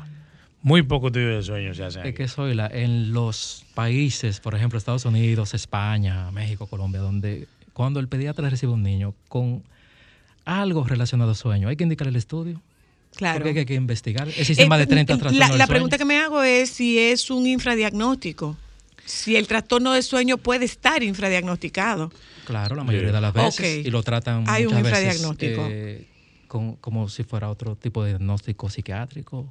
Muy poco estudio de sueño se hace Es aquí. que Zoila, en los países, por ejemplo, Estados Unidos, España, México, Colombia, donde cuando el pediatra recibe un niño con algo relacionado a sueño, hay que indicar el estudio. Claro. Porque hay que investigar. Eh, más de 30 eh, trastornos La, del la sueño. pregunta que me hago es si es un infradiagnóstico. Si el trastorno de sueño puede estar infradiagnosticado. Claro, la mayoría de las veces. Ok. Y lo tratan Hay un muchas veces infradiagnóstico. eh, con- como si fuera otro tipo de diagnóstico psiquiátrico.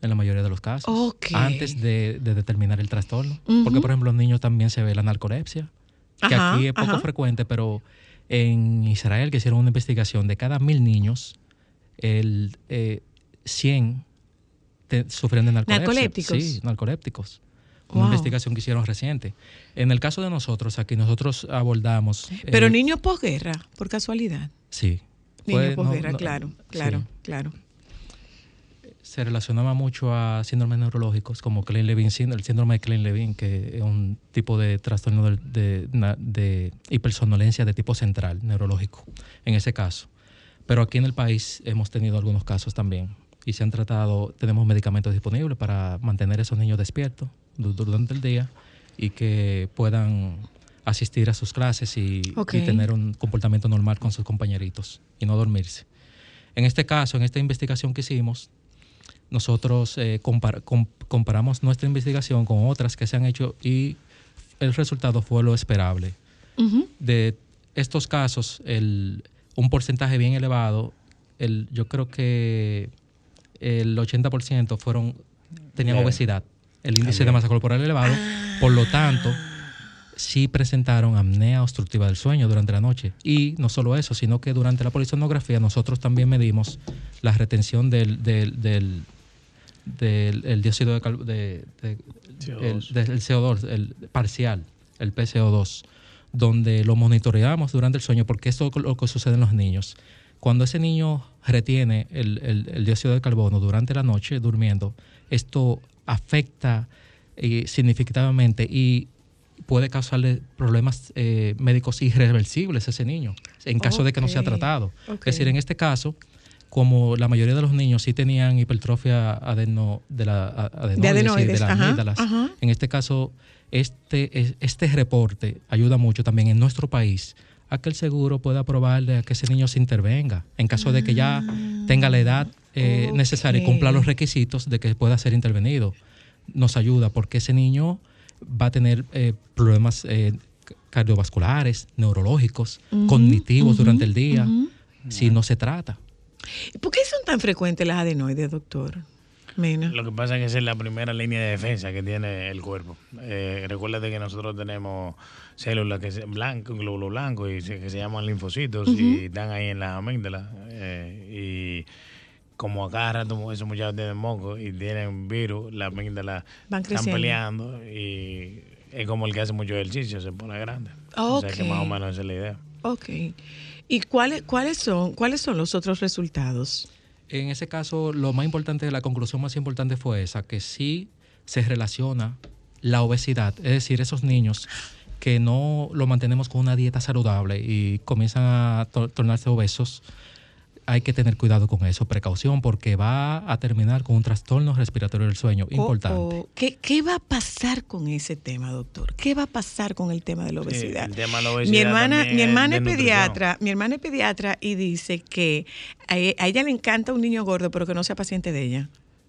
En la mayoría de los casos. Ok. Antes de, de determinar el trastorno. Porque, por ejemplo, en los niños también se ve la narcolepsia. Que Ajá, aquí es poco ajá. frecuente, pero en Israel, que hicieron una investigación de cada mil niños, el eh, 100 te- sufren de narcolepsia. ¿Narcolépticos? Sí, narcolépticos. Wow. Una investigación que hicieron reciente. En el caso de nosotros, aquí nosotros abordamos. Pero eh, niños posguerra, por casualidad. Sí. Niños no- posguerra, no- claro, sí. claro, claro. Se relacionaba mucho a síndromes neurológicos como Klein-Levin, el síndrome de Klein-Levin, que es un tipo de trastorno de, de hipersomnolencia de tipo central, neurológico, en ese caso. Pero aquí en el país hemos tenido algunos casos también y se han tratado, tenemos medicamentos disponibles para mantener a esos niños despiertos du- durante el día y que puedan asistir a sus clases y, tener un comportamiento normal con sus compañeritos y no dormirse. En este caso, en esta investigación que hicimos, nosotros eh, compar- com- comparamos nuestra investigación con otras que se han hecho y el resultado fue lo esperable. De estos casos, el, un porcentaje bien elevado, el, yo creo que el 80% fueron, tenían Bien. obesidad, el índice de masa corporal elevado, por lo tanto, sí presentaron apnea obstructiva del sueño durante la noche. Y no solo eso, sino que durante la polisonografía nosotros también medimos la retención del, del, del, del- el dióxido de, cal- de- de- el, CO2. del CO2, el parcial, el PCO2, donde lo monitoreamos durante el sueño, porque esto es lo que sucede en los niños. Cuando ese niño retiene el, el- el dióxido de carbono durante la noche durmiendo, esto afecta eh, significativamente y puede causarle problemas eh, médicos irreversibles a ese niño, en caso de que no sea tratado. Es decir, en este caso, como la mayoría de los niños sí tenían hipertrofia adeno, de la adenoides, y adenoides, de las ajá, amígdalas, ajá. en este caso, este, es- este reporte ayuda mucho también en nuestro país a que el seguro pueda aprobarle a que ese niño se intervenga en caso de que ya tenga la edad eh, necesaria y cumpla los requisitos de que pueda ser intervenido. Nos ayuda porque ese niño va a tener eh, problemas eh, cardiovasculares, neurológicos, cognitivos durante el día, si no se trata. ¿Y ¿Por qué son tan frecuentes las adenoides, doctor? Mena. Lo que pasa es que esa es la primera línea de defensa que tiene el cuerpo. Eh, recuérdate que nosotros tenemos células que se, blanco, un glóbulo blanco y se- que se llaman linfocitos y están ahí en las amígdalas. eh, y como a cada rato esos muchachos tienen moco y tienen virus, las amígdalas Van están peleando y es como el que hace mucho ejercicio, se pone grande. O sea que más o menos esa es la idea. Ok. ¿Y cuáles, cuáles, son, cuáles son los otros resultados? En ese caso, lo más importante, la conclusión más importante fue esa, que sí se relaciona la obesidad, es decir, esos niños que no lo mantenemos con una dieta saludable y comienzan a to- tornarse obesos, hay que tener cuidado con eso, precaución, porque va a terminar con un trastorno respiratorio del sueño importante. ¿qué, qué va a pasar con ese tema, doctor? ¿Qué va a pasar con el tema de la Sí, obesidad? el tema de la obesidad mi hermana, mi es hermana es nutrición. pediatra, mi hermana es pediatra y dice que a e- a ella le encanta un niño gordo, pero que no sea paciente de ella.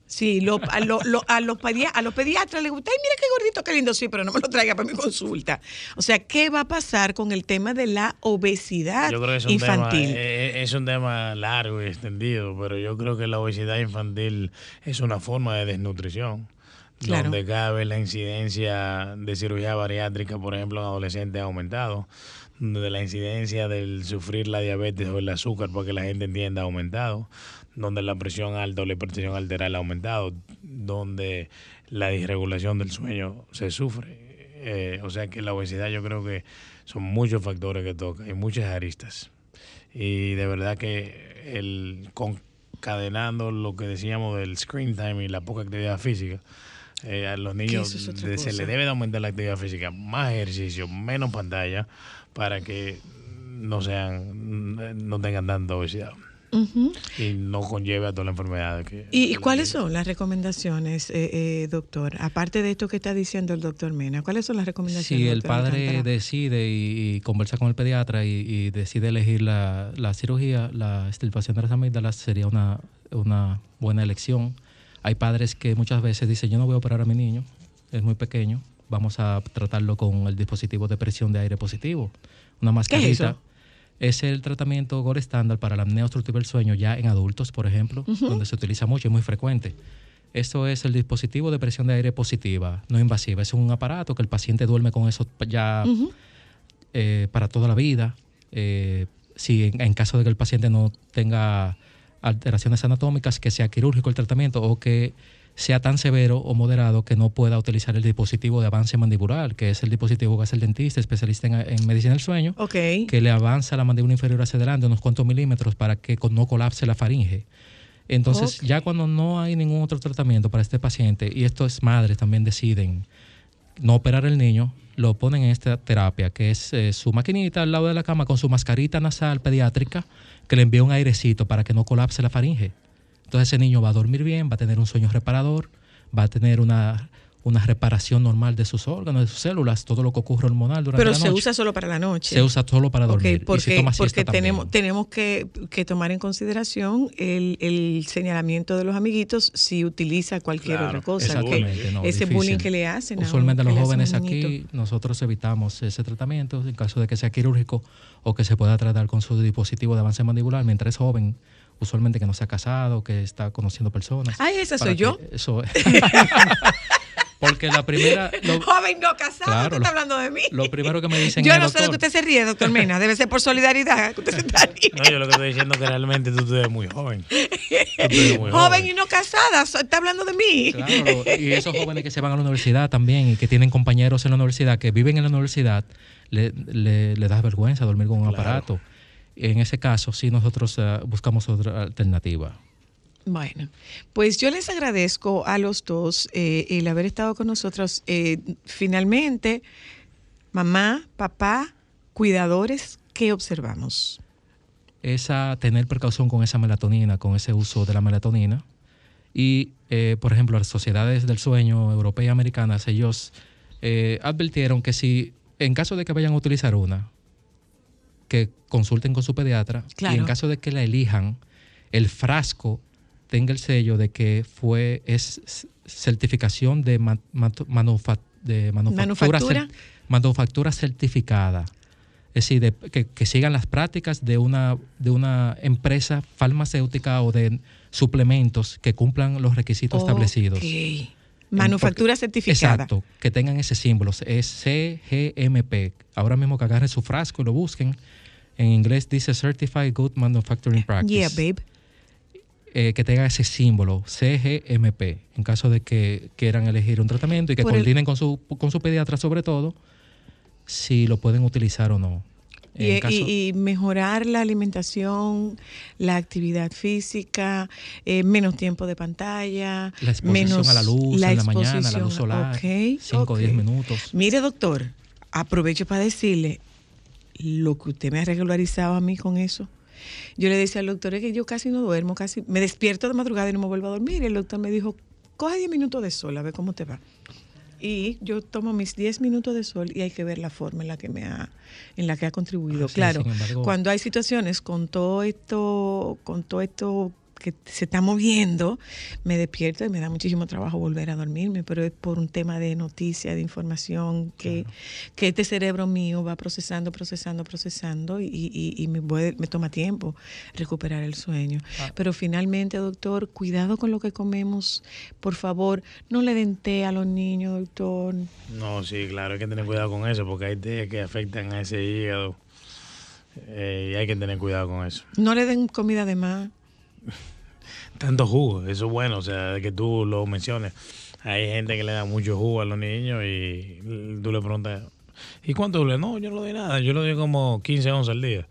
Sí, lo- a, lo- lo- a los a los pediatras les gusta, ay, mira qué gordito, qué lindo, sí, pero no me lo traiga para mi consulta. O sea, ¿qué va a pasar con el tema de la obesidad Yo creo que es un, infantil? Tema, eh, es un tema largo y extendido, pero yo creo que la obesidad infantil es una forma de desnutrición. Claro. Donde cada vez la incidencia de cirugía bariátrica, por ejemplo, en adolescentes ha aumentado. Donde la incidencia del sufrir la diabetes o el azúcar, para que la gente entienda, ha aumentado. Donde la presión alta o la hipertensión arterial ha aumentado. Donde la disregulación del sueño se sufre. Eh, o sea que la obesidad yo creo que son muchos factores que toca y muchas aristas. Y de verdad que el concadenando lo que decíamos del screen time y la poca actividad física, eh, a los niños es de- se les debe de aumentar la actividad física, más ejercicio, menos pantalla, para que no sean, no tengan tanta obesidad Y no conlleve a todas las enfermedades que ¿Y, y cuáles son las recomendaciones, eh, eh, doctor? Aparte de esto que está diciendo el doctor Mena, ¿cuáles son las recomendaciones? Si el padre Alcántara? decide y, y conversa con el pediatra y, y decide elegir la, la cirugía, la extirpación de las amígdalas sería una, una buena elección. Hay padres que muchas veces dicen, yo no voy a operar a mi niño, es muy pequeño, vamos a tratarlo con el dispositivo de presión de aire positivo, una mascarita. eso? Es el tratamiento gore estándar para la apnea obstructiva del sueño ya en adultos, por ejemplo, donde se utiliza mucho y muy frecuente. Esto es el dispositivo de presión de aire positiva, no invasiva. Es un aparato que el paciente duerme con eso ya eh, para toda la vida. Eh, si en, en caso de que el paciente no tenga alteraciones anatómicas, que sea quirúrgico el tratamiento o que sea tan severo o moderado que no pueda utilizar el dispositivo de avance mandibular, que es el dispositivo que hace el dentista, especialista en, en medicina del sueño, que le avanza la mandíbula inferior hacia adelante unos cuantos milímetros para que no colapse la faringe. Entonces, ya cuando no hay ningún otro tratamiento para este paciente, y estos madres también deciden no operar el niño, lo ponen en esta terapia, que es eh, su maquinita al lado de la cama con su mascarita nasal pediátrica, que le envía un airecito para que no colapse la faringe. Entonces ese niño va a dormir bien, va a tener un sueño reparador, va a tener una, una reparación normal de sus órganos, de sus células, todo lo que ocurre hormonal durante Pero la se noche. usa solo para la noche. Se usa solo para dormir. y si porque, toma siesta porque también. tenemos, tenemos que, que tomar en consideración el, el señalamiento de los amiguitos si utiliza cualquier Claro, otra cosa. que exactamente, no, ese difícil. bullying que le hacen. Usualmente a los jóvenes aquí nosotros evitamos ese tratamiento en caso de que sea quirúrgico o que se pueda tratar con su dispositivo de avance mandibular mientras es joven, usualmente que no se ha casado, que está conociendo personas. Ay, esa soy yo. Eso es. Porque la primera... lo- Joven no casado, Claro, usted está lo- hablando de mí. lo primero que me dicen Yo no sé de que usted se ríe, doctor Mena. Debe ser por solidaridad que usted se está riendo. No, yo lo que estoy diciendo es que realmente tú eres muy joven. Tú eres muy Joven y no casada, está hablando de mí. Claro, y esos jóvenes que se van a la universidad también y que tienen compañeros en la universidad, que viven en la universidad, le, le, le da vergüenza dormir con un aparato. En ese caso, sí, nosotros eh, buscamos otra alternativa. Bueno, pues yo les agradezco a los dos eh, el haber estado con nosotros. Eh, finalmente, mamá, papá, cuidadores, ¿qué observamos? Esa, tener precaución con esa melatonina, con ese uso de la melatonina. Y, eh, por ejemplo, las sociedades del sueño europeas y americanas, ellos advirtieron que si, en caso de que vayan a utilizar una, que consulten con su pediatra. Y en caso de que la elijan, el frasco tenga el sello de que fue es certificación de, ma- matu- manufa- de manufactura, Manufactura. cer- manufactura certificada. Es decir, de- que, que sigan las prácticas de una, de una empresa farmacéutica o de suplementos que cumplan los requisitos establecidos. Manufactura porque- certificada. Exacto, que tengan ese símbolo, es CGMP. Ahora mismo que agarren su frasco y lo busquen. En inglés dice Certified Good Manufacturing Practice. Yeah, babe. Eh, que tenga ese símbolo, CGMP, en caso de que quieran elegir un tratamiento y que Por el- coordinen con su, con su pediatra sobre todo, si lo pueden utilizar o no. Y, En caso- y- y mejorar la alimentación, la actividad física, eh, menos tiempo de pantalla, La exposición menos a la luz en la mañana, la luz solar, Ok, 5 o 10 ok. minutos. Mire, doctor, aprovecho para decirle lo que usted me ha regularizado a mí con eso. Yo le decía al doctor, es que yo casi no duermo, casi me despierto de madrugada y no me vuelvo a dormir. El doctor me dijo, coge 10 minutos de sol, a ver cómo te va. Y yo tomo mis 10 minutos de sol y hay que ver la forma en la que me ha, en la que ha contribuido. Sí, claro, embargo- cuando hay situaciones con todo esto, con todo esto que se está moviendo, me despierto y me da muchísimo trabajo volver a dormirme, pero es por un tema de noticia, de información, que, que este cerebro mío va procesando, procesando, procesando y, y- y me, puede- me toma tiempo recuperar el sueño. Pero finalmente, doctor, cuidado con lo que comemos, por favor, no le den té a los niños, doctor. No, sí, claro, hay que tener cuidado con eso porque hay té que afectan a ese hígado eh, y hay que tener cuidado con eso. No le den comida de más. Tanto jugo, eso es bueno, o sea, que tú lo menciones. Hay gente que le da mucho jugo a los niños y tú le preguntas, ¿y cuánto le? No, yo no le doy nada, yo le doy como 15 onzas al día.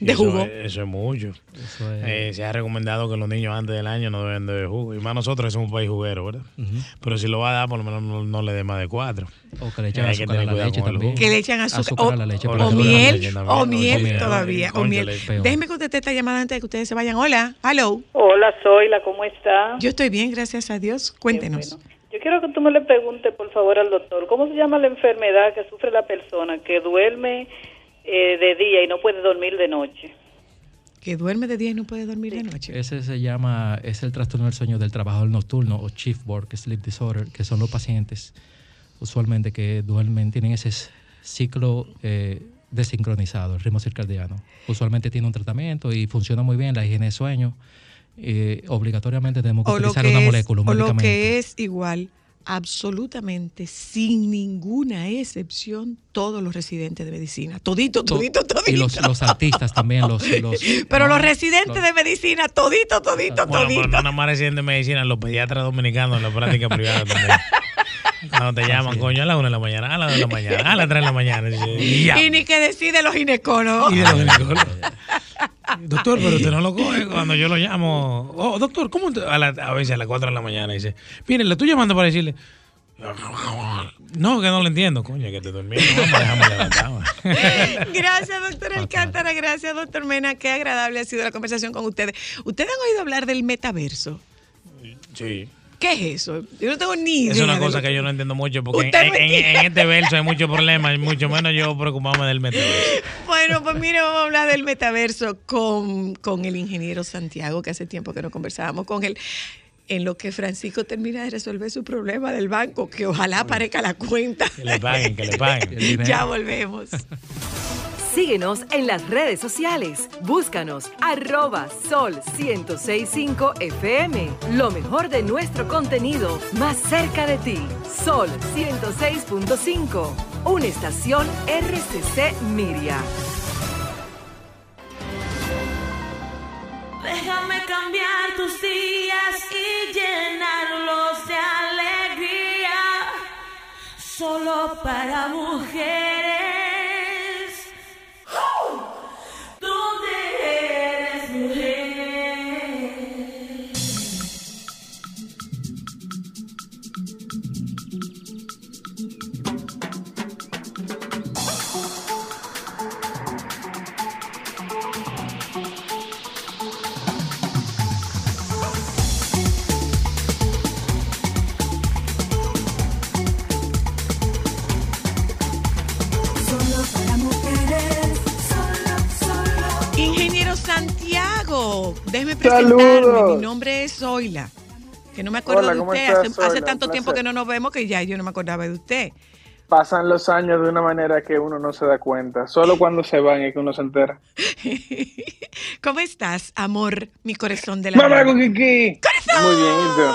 ¿De eso jugo? es- Eso es mucho. Eso es- Eh, se ha recomendado que los niños antes del año no deben de beber jugo. Y más nosotros que somos un país juguero, ¿verdad? Pero si lo va a dar, por lo menos no, no le dé más de cuatro. O que le echan que azúcar a la leche con el también. jugo. Que le echan azúcar, Azúcar o, a la leche o para o que dure la miel, leche o miel todavía, o miel. Déjeme contestar esta llamada antes de que ustedes se vayan. Hola, hello. Hola, Zoila, ¿cómo está? Yo estoy bien, gracias a Dios. Cuéntenos. Bueno. Yo quiero que tú me le preguntes, por favor, al doctor, ¿cómo se llama la enfermedad que sufre la persona que duerme eh, de día y no puede dormir de noche? Que duerme de día y no puede dormir de noche. Ese se llama, es el trastorno del sueño del trabajador nocturno o shift work sleep disorder, que son los pacientes usualmente que duermen, tienen ese ciclo eh, desincronizado, el ritmo circadiano. Usualmente tiene un tratamiento y funciona muy bien la higiene de sueño. Eh, obligatoriamente tenemos que O utilizar una es, molécula, un o lo medicamento. que es igual, absolutamente sin ninguna excepción, todos los residentes de medicina. Todito, To- todito, todito. Y los, los artistas también, los... los Pero no, los residentes los- de medicina, todito, todito, Bueno, todito. no nada más residentes de medicina, los pediatras dominicanos en la práctica privada también. Cuando te llaman, coño, a las 1 de la mañana, a las 2 de la mañana, a las 3 de la mañana. Y ni que decide los ginecólogos. Y de los ginecólogos. Doctor, pero usted no lo coge cuando yo lo llamo. Oh, doctor, ¿cómo? te-" A, la- a veces a las 4 de la mañana dice, mire, le estoy llamando para decirle. No, que no lo entiendo, coño, que te durmiendo, vamos, déjame levantar. Gracias, doctor Alcántara. Gracias, doctor Mena. Qué agradable ha sido la conversación con ustedes. ¿Ustedes han oído hablar del metaverso? Sí. ¿Qué es eso? Yo no tengo ni idea. Es una cosa que yo no entiendo mucho porque en, en- en este verso hay muchos problemas, y mucho menos yo preocuparme del metaverso. Bueno, pues mire, vamos a hablar del metaverso con, con el ingeniero Santiago, que hace tiempo que no conversábamos con él. En lo que Francisco termina de resolver su problema del banco, que ojalá aparezca la cuenta. Que le paguen, que le paguen. ya volvemos. Síguenos en las redes sociales. Búscanos arroba sol 1065 FM. Lo mejor de nuestro contenido más cerca de ti. Sol 106.5. Una estación RCC Miria. Déjame cambiar tus días y llenarlos de alegría. Solo para mujeres. Déjeme presentarme. Saludos. Mi nombre es Zoila. Que no me acuerdo Hola, de ¿cómo usted. estás, hace, tanto tiempo que no nos vemos que ya yo no me acordaba de usted. Pasan los años de una manera que uno no se da cuenta. Solo cuando se van es que uno se entera. ¿Cómo estás, amor, mi corazón de la ¡Mamá vida? Kiki! ¡Corazón! Muy bien.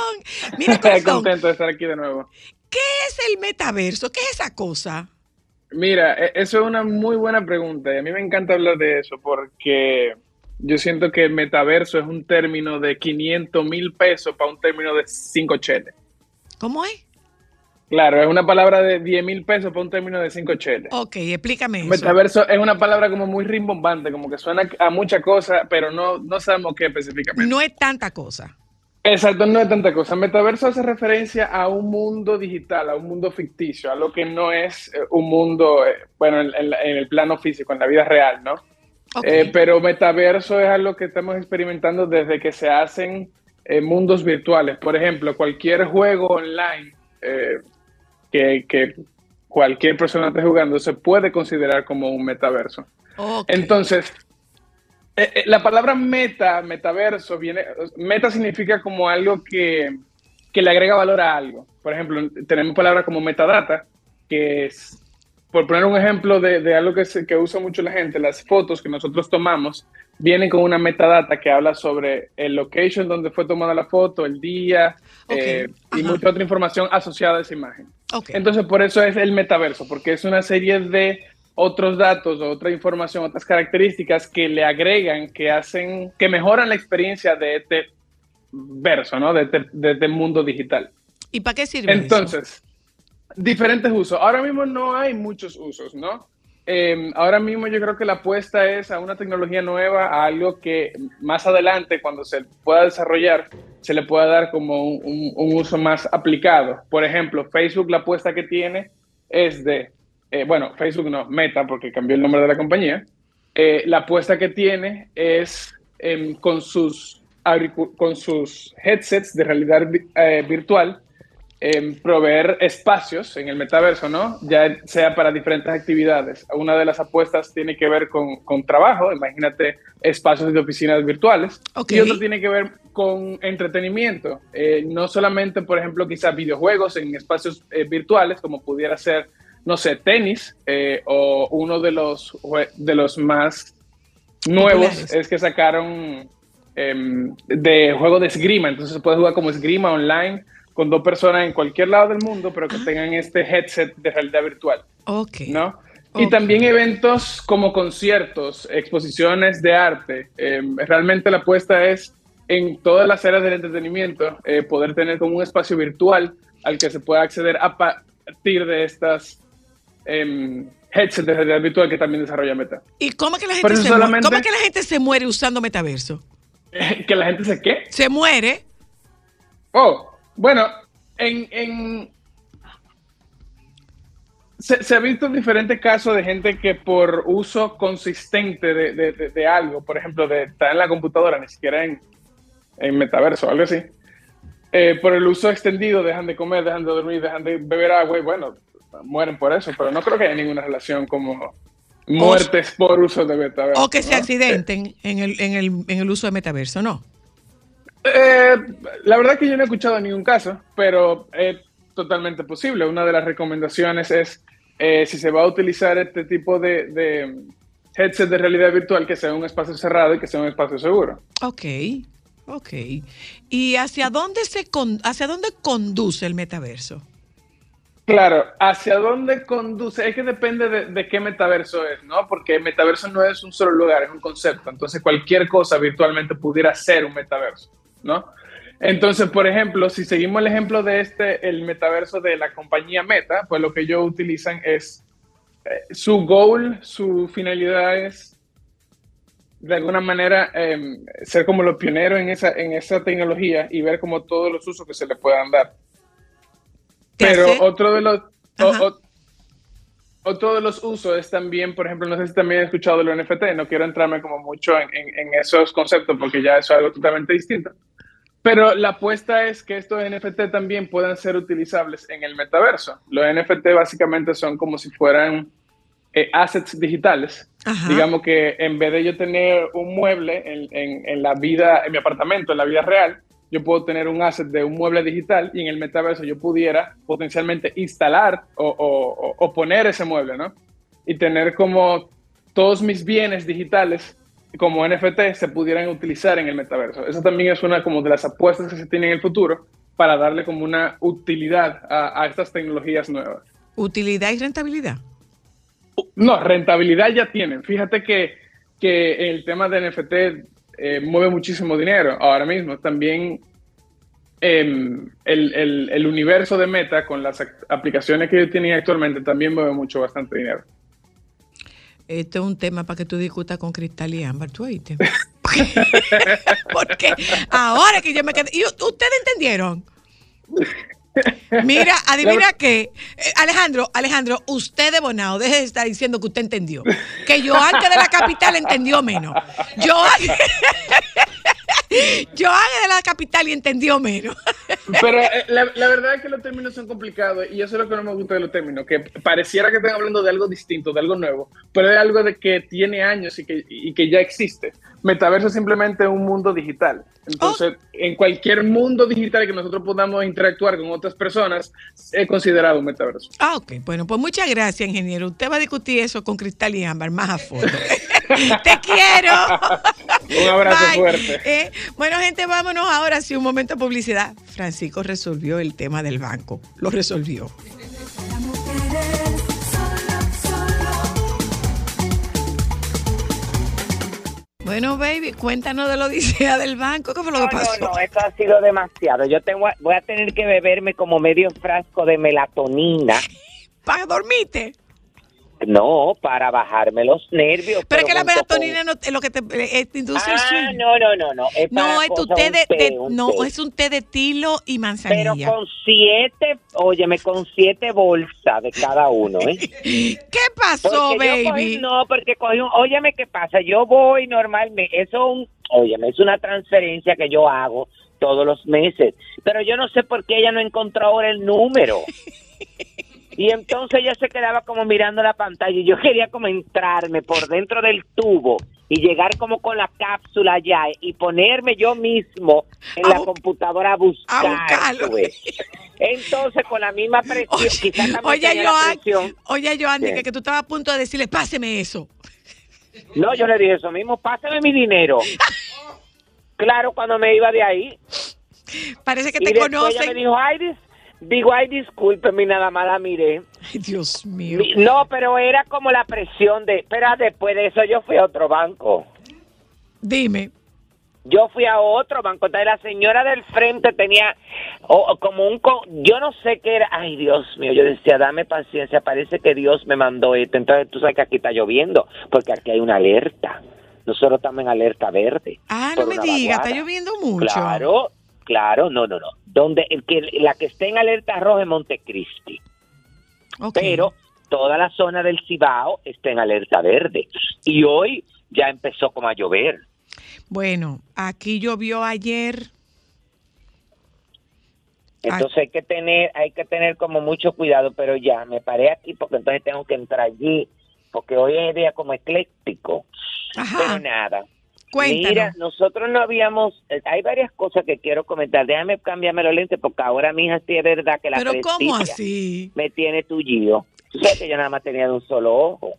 Mira, corazón, Contento de estar aquí de nuevo. ¿qué es el metaverso? ¿Qué es esa cosa? Mira, e- eso es una muy buena pregunta y a mí me encanta hablar de eso porque yo siento que el metaverso es un término de 500 mil pesos para un término de 5 cheles. ¿Cómo es? Claro, es una palabra de 10 mil pesos para un término de 5 cheles. Ok, explícame eso. Metaverso es una palabra como muy rimbombante, como que suena a mucha cosa, pero no, no sabemos qué específicamente. No es tanta cosa. Exacto, no es tanta cosa. Metaverso hace referencia a un mundo digital, a un mundo ficticio, a lo que no es eh, un mundo, eh, bueno, en, en la- en el plano físico, en la vida real, ¿no? Eh, pero metaverso es algo que estamos experimentando desde que se hacen eh, mundos virtuales. Por ejemplo, cualquier juego online eh, que, que cualquier persona esté jugando se puede considerar como un metaverso. Entonces, la palabra meta, metaverso, viene, meta significa como algo que, que le agrega valor a algo. Por ejemplo, tenemos palabras como metadata, que es, por poner un ejemplo de, de algo que, se- que usa mucho la gente, las fotos que nosotros tomamos vienen con una metadata que habla sobre el location donde fue tomada la foto, el día Ok, eh, y mucha otra información asociada a esa imagen. Ok. Entonces, por eso es el metaverso, porque es una serie de otros datos, otra información, otras características que le agregan, que hacen, que mejoran la experiencia de este verso, ¿no? De este, de este mundo digital. ¿Y para qué sirve eso? Diferentes usos. Ahora mismo no hay muchos usos, ¿no? Eh, ahora mismo yo creo que la apuesta es a una tecnología nueva, a algo que más adelante, cuando se pueda desarrollar, se le pueda dar como un, un- un uso más aplicado. Por ejemplo, Facebook la apuesta que tiene es de, eh, bueno, Facebook no, Meta, porque cambió el nombre de la compañía. Eh, la apuesta que tiene es em, con, sus, con sus headsets de realidad vi- eh, proveer espacios en el metaverso, ¿no? Ya sea para diferentes actividades. Una de las apuestas tiene que ver con, con trabajo, imagínate espacios de oficinas virtuales. Y otro tiene que ver con entretenimiento. Eh, no solamente, por ejemplo, quizás videojuegos en espacios eh, virtuales, como pudiera ser, no sé, tenis, eh, o uno de los, de los más nuevos Populares. es que sacaron em, de juego de esgrima. Entonces se puede jugar como esgrima online con dos personas en cualquier lado del mundo, pero que tengan este headset de realidad virtual. Ok. ¿no? Y Ok. también eventos como conciertos, exposiciones de arte. Eh, realmente la apuesta es en todas las áreas del entretenimiento eh, poder tener como un espacio virtual al que se pueda acceder a partir de estas em, headsets de realidad virtual que también desarrolla Meta. ¿Y cómo es que la gente se muere? ¿Cómo es que la gente se muere usando metaverso? que la gente se qué? Se muere. Oh, bueno, en, en- se, se ha visto diferentes casos de gente que por uso consistente de, de- de- de algo, por ejemplo, de estar en la computadora, ni siquiera en, en metaverso o algo así, eh, por el uso extendido dejan de comer, dejan de dormir, dejan de beber agua y bueno, mueren por eso, pero no creo que haya ninguna relación como muertes por uso de metaverso. O que se accidenten en, el, en, el, en el uso de metaverso, ¿no? Eh, la verdad que yo no he escuchado ningún caso, pero es totalmente posible. Una de las recomendaciones es, eh, si se va a utilizar este tipo de, de headset de realidad virtual, que sea un espacio cerrado y que sea un espacio seguro. Ok, ok. ¿Y hacia dónde, se con- hacia dónde conduce el metaverso? Claro, ¿hacia dónde conduce? Es que depende de, de qué metaverso es, ¿no? Porque metaverso no es un solo lugar, es un concepto. Entonces, cualquier cosa virtualmente pudiera ser un metaverso, ¿no? Entonces, por ejemplo, si seguimos el ejemplo de este, el metaverso de la compañía Meta, pues lo que ellos utilizan es eh, su goal, su finalidad es de alguna manera eh, ser como los pioneros en esa, en esa tecnología y ver como todos los usos que se le puedan dar. ¿Te Pero hace- otro de los o- Ajá. o- otro de los usos es también, por ejemplo, no sé si también he escuchado de los NFT, no quiero entrarme como mucho en, en- en esos conceptos porque ya eso es algo totalmente distinto. Pero la apuesta es que estos NFT también puedan ser utilizables en el metaverso. Los NFT básicamente son como si fueran eh, assets digitales. Ajá. Digamos que en vez de yo tener un mueble en, en- en la vida, en mi apartamento, en la vida real, yo puedo tener un asset de un mueble digital y en el metaverso yo pudiera potencialmente instalar o, o- o- poner ese mueble, ¿no? Y tener como todos mis bienes digitales como NFT se pudieran utilizar en el metaverso. Eso también es una como de las apuestas que se tienen en el futuro para darle como una utilidad a, a estas tecnologías nuevas. Utilidad y rentabilidad. No, rentabilidad ya tienen. Fíjate que, que el tema de NFT eh, mueve muchísimo dinero ahora mismo. También em, el, el- el universo de Meta con las ac- aplicaciones que tienen actualmente también mueve mucho, bastante dinero. Este es un tema para que tú discutas con Cristal y Ámbar, tú oíste. Porque ahora que yo me quedé. ¿Y ustedes entendieron? Mira, adivina qué. Eh, Alejandro, Alejandro, usted de Bonao, deje de estar diciendo que usted entendió. Que yo antes de la capital entendió menos. Yo yo antes de la capital y entendió menos. Pero eh, la, verdad es que los términos son complicados y eso es lo que no me gusta de los términos, que pareciera que estén hablando de algo distinto, de algo nuevo, pero es algo de que tiene años y que, y que ya existe. Metaverso es simplemente un mundo digital. Entonces, en cualquier mundo digital que nosotros podamos interactuar con otras personas, es considerado un metaverso. Ah, ok. Bueno, pues muchas gracias, ingeniero. Usted va a discutir eso con Cristal y Ámbar más a fondo. Te quiero. Un abrazo Bye. fuerte. Eh, bueno, gente, vámonos ahora sí, un momento de publicidad. Francisco resolvió el tema del banco. Lo resolvió. Bueno, baby, cuéntanos de la odisea del banco. ¿Qué fue lo que pasó? No, no, esto ha sido demasiado. Yo tengo, voy a tener que beberme como medio frasco de melatonina. ¿Para dormirte? No, para bajarme los nervios. Pero es que la con- melatonina no, es lo que te, eh, te induce el Ah, sueño. no, no, no, no. Es No, es tu té un de, té, de- un no, té. es un té de tilo y Pero manzanilla. con siete, óyeme, con siete bolsas de cada uno, ¿eh? ¿Qué pasó, Porque baby? cogí- no, porque cogí un, óyeme, ¿qué pasa? Yo voy normalmente, eso es un, óyeme, es una transferencia que yo hago todos los meses, pero yo no sé por qué ella no encontró ahora el número. Y entonces ella se quedaba como mirando la pantalla y yo quería como entrarme por dentro del tubo y llegar como con la cápsula allá y ponerme yo mismo en la computadora a buscar. ves. Entonces con la misma presión, quizás también Oye, Joan, presión. oye, que, que tú estabas a punto de decirle, páseme eso. No, yo le dije eso mismo, pásame mi dinero. Claro, cuando me iba de ahí. Parece que y te conocen. ella me dijo, ay, digo, ay, discúlpeme, nada más la miré. Ay, Dios mío. No, pero era como la presión de, pero después de eso yo fui a otro banco. Dime. Yo fui a otro banco, la señora del frente tenía o- o como un, co- yo no sé qué era, ay Dios mío, yo decía, dame paciencia, parece que Dios me mandó esto, entonces tú sabes que aquí está lloviendo, porque aquí hay una alerta, nosotros estamos en alerta verde. Ah, no me digas, está lloviendo mucho. Claro, claro, no, no, no, donde el que, la que esté en alerta roja es Montecristi, pero toda la zona del Cibao está en alerta verde, y hoy ya empezó como a llover. Bueno, aquí llovió ayer. Entonces hay que tener, hay que tener como mucho cuidado, pero ya me paré aquí porque entonces tengo que entrar allí, porque hoy es día como ecléctico. Pero nada. Cuéntanos. Mira, nosotros no habíamos, eh, hay varias cosas que quiero comentar. Déjame cambiarme los lentes porque ahora mi hija sí es verdad que la Pero ¿cómo así? me tiene tullido. Tú sabes que yo nada más tenía de un solo ojo.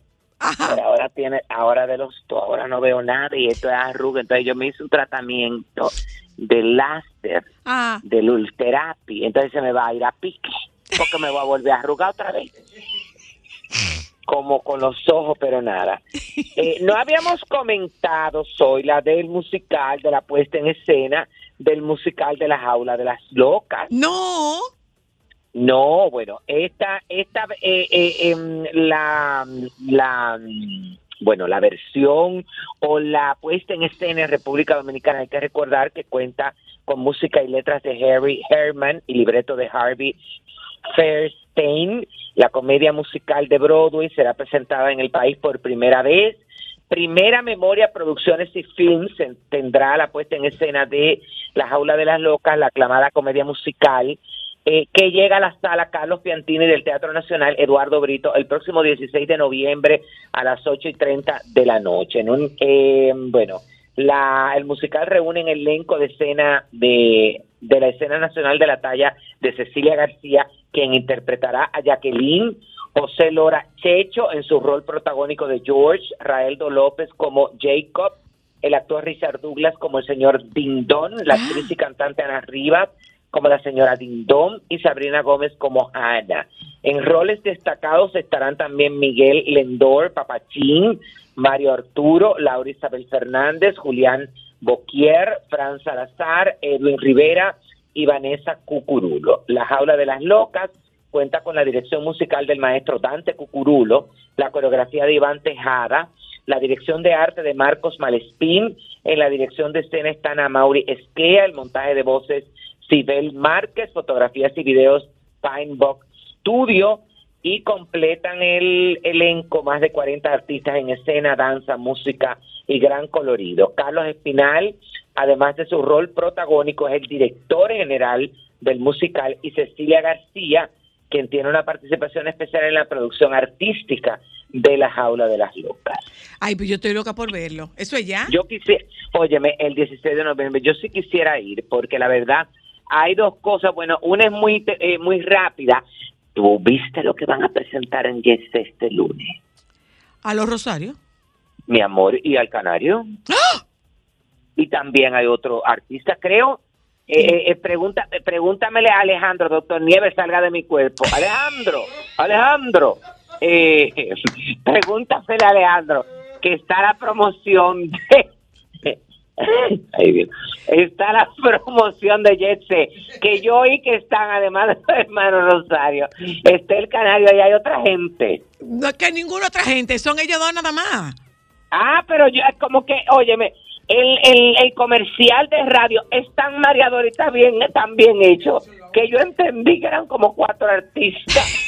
Pero ahora tiene, ahora de los dos, ahora no veo nada y esto es arruga. Entonces yo me hice un tratamiento de láser Ah, de Lulterapi, entonces se me va a ir a pique, porque me voy a volver a arrugar otra vez. Como con los ojos, pero nada. Eh, no habíamos comentado, soy la del musical, de la puesta en escena, del musical de la jaula de las locas. No. No, bueno, esta, esta, eh, eh, em, la, la, bueno, la versión o la puesta en escena en República Dominicana, hay que recordar que cuenta con música y letras de Harry Herman y libreto de Harvey Fairstein. La comedia musical de Broadway será presentada en el país por primera vez. Primera Memoria Producciones y Films en- tendrá la puesta en escena de La Jaula de las Locas, la aclamada comedia musical, eh, que llega a la sala Carlos Piantini del Teatro Nacional Eduardo Brito el próximo 16 de noviembre a las 8 y 30 de la noche. En un, eh, bueno, la, el musical reúne en el elenco de escena de, de la escena nacional de la talla de Cecilia García, quien interpretará a Jacqueline, José Lora Checho en su rol protagónico de George, Raeldo López como Jacob, el actor Richard Douglas como el señor Dindon, la actriz y cantante Ana Rivas como la señora Dindon y Sabrina Gómez como Ana. En roles destacados estarán también Miguel Lendor, Papachín, Mario Arturo, Laura Isabel Fernández, Julián Boquier, Fran Salazar, Edwin Rivera y Vanessa Cucurulo. La Jaula de las Locas cuenta con la dirección musical del maestro Dante Cucurulo, la coreografía de Iván Tejada, la dirección de arte de Marcos Malespín, en la dirección de escena están a Mauri Esquea, el montaje de voces Sibel Márquez, fotografías y videos Pinebox Studio y completan el elenco más de 40 artistas en escena, danza, música y gran colorido. Carlos Espinal, además de su rol protagónico, es el director general del musical y Cecilia García, quien tiene una participación especial en la producción artística de La Jaula de las Locas. Ay, pues yo estoy loca por verlo. ¿Eso es ya? Yo quisiera, óyeme, el 16 de noviembre, yo sí quisiera ir, porque la verdad, hay dos cosas, bueno, una es muy, eh, muy rápida. ¿Tú viste lo que van a presentar en Yes este lunes? ¿A los Rosarios? Mi amor, y al Canario. Y también hay otro artista, creo. Eh, eh, eh, pregunta, eh, pregúntamele a Alejandro, doctor Nieves, salga de mi cuerpo. Alejandro, Alejandro, eh, pregúntasele a Alejandro que está la promoción de, Ay, Dios. Está la promoción de Jetset, que yo oí que están, además de los hermanos Rosario, está el Canario y hay otra gente. No es que ninguna otra gente, son ellos dos nada más. Ah, pero yo es como que, óyeme, el, el, el comercial de radio es tan mareador y está bien, tan bien hecho que yo entendí que eran como cuatro artistas.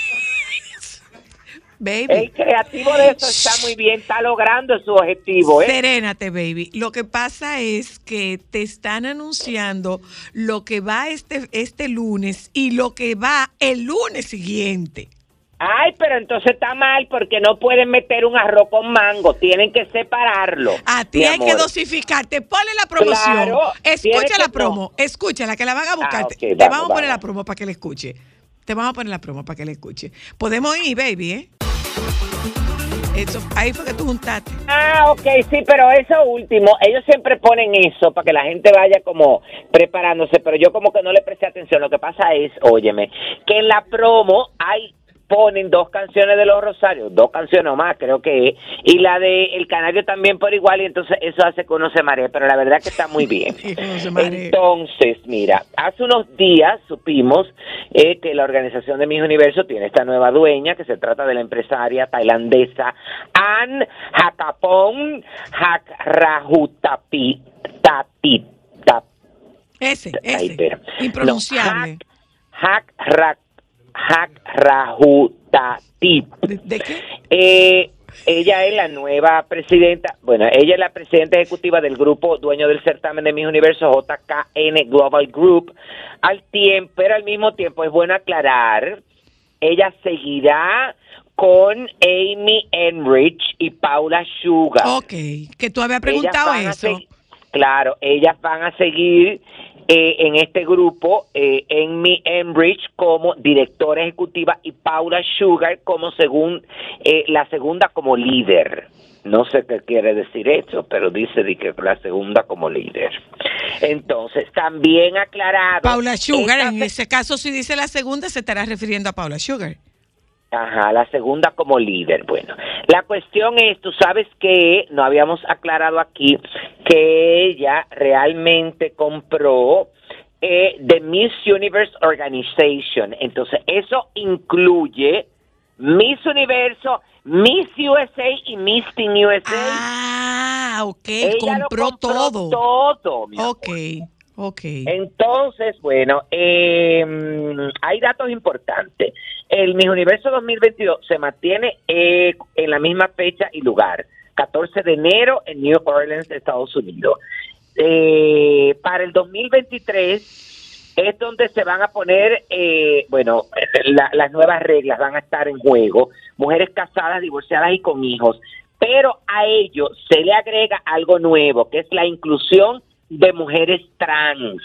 Baby. El creativo de eso está muy bien, está logrando su objetivo, ¿eh? Serénate, baby. Lo que pasa es que te están anunciando lo que va este, este lunes y lo que va el lunes siguiente. Ay, pero entonces está mal porque no pueden meter un arroz con mango, tienen que separarlo. A ti hay que amor. dosificarte. Ponle la promoción. Claro, Escucha la que- promo. Escúchala, que la van a buscar. Ah, te vamos, vamos a poner vamos. la promo para que la escuche. Te vamos a poner la promo para que la escuche. Podemos ir, baby, ¿eh? Eso, ahí fue que tú juntaste. Ah, ok, sí, pero eso último, ellos siempre ponen eso para que la gente vaya como preparándose, pero yo como que no le presté atención. Lo que pasa es, óyeme, que en la promo hay ponen dos canciones de los Rosarios, dos canciones o más, creo que es, y la de El Canario también por igual, y entonces eso hace que uno se maree, pero la verdad que está muy bien. Entonces, mira, hace unos días supimos eh, que la organización de Mis Universo tiene esta nueva dueña, que se trata de la empresaria tailandesa Ann Hakapong. Tap- Ese, ese. Impronunciable. Hak Hakrahutapip. ¿De qué? Eh, ella es la nueva presidenta, bueno, ella es la presidenta ejecutiva del grupo dueño del certamen de Miss Universo JKN Global Group. Al tiempo, pero al mismo tiempo es bueno aclarar, ella seguirá con Amy Enrich y Paula Sugar. Ok, que tú habías preguntado eso. claro, ellas van a seguir eh, en este grupo, eh, Amy Enrich como directora ejecutiva y Paula Sugar como según eh, la segunda como líder. No sé qué quiere decir eso, pero dice de que la segunda como líder. Entonces, también aclarado. Paula Sugar, en ese caso, si dice la segunda, se estará refiriendo a Paula Sugar. Ajá, la segunda como líder. Bueno, la cuestión es, tú sabes que no habíamos aclarado aquí que ella realmente compró eh, The Miss Universe Organization. Entonces, eso incluye Miss Universo, Miss USA y Miss Teen USA. Ah, ok, Ella lo compró, compró todo. todo, mi Ok, ok. Entonces, bueno, eh, hay datos importantes. El Miss Universo 2022 se mantiene eh, en la misma fecha y lugar, 14 de enero en New Orleans, Estados Unidos. Eh, para el 2023 es donde se van a poner, eh, bueno, la- las nuevas reglas van a estar en juego, mujeres casadas, divorciadas y con hijos, pero a ello se le agrega algo nuevo, que es la inclusión de mujeres trans,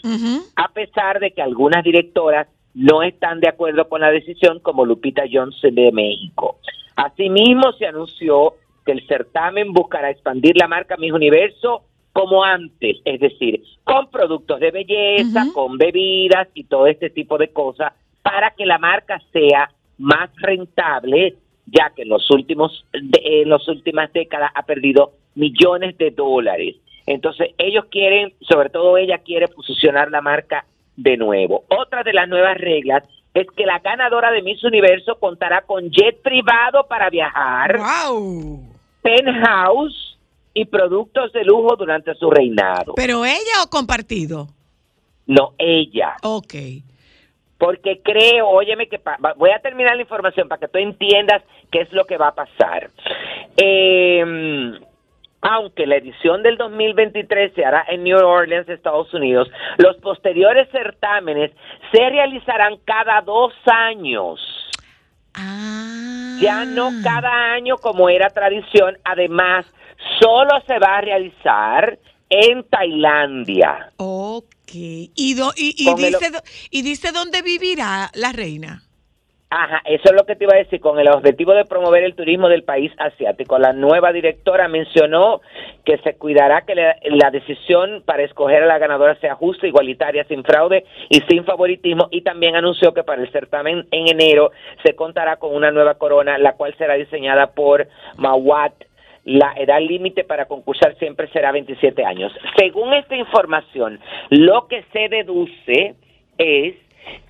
a pesar de que algunas directoras no están de acuerdo con la decisión, como Lupita Johnson de México. Asimismo, se anunció que el certamen buscará expandir la marca Miss Universo como antes, es decir, con productos de belleza, con bebidas y todo este tipo de cosas, para que la marca sea más rentable, ya que en los últimos, de- en las últimas décadas ha perdido millones de dólares. Entonces, ellos quieren, sobre todo ella quiere posicionar la marca de nuevo. Otra de las nuevas reglas es que la ganadora de Miss Universo contará con jet privado para viajar, penthouse y productos de lujo durante su reinado. ¿Pero ella o compartido? No, ella. Ok. Porque creo, óyeme que pa- voy a terminar la información para que tú entiendas qué es lo que va a pasar. Eh, aunque la edición del 2023 se hará en New Orleans, Estados Unidos, los posteriores certámenes se realizarán cada dos años. Ya no cada año como era tradición. Además, solo se va a realizar en Tailandia. Ok. ¿Y, do- y, y Con el- dice, ¿Y dice dónde vivirá la reina? Ajá, eso es lo que te iba a decir, con el objetivo de promover el turismo del país asiático. La nueva directora mencionó que se cuidará que la, la decisión para escoger a la ganadora sea justa, igualitaria, sin fraude y sin favoritismo. Y también anunció que para el certamen en enero se contará con una nueva corona, la cual será diseñada por Mawat la edad límite para concursar siempre será 27 años. Según esta información, lo que se deduce es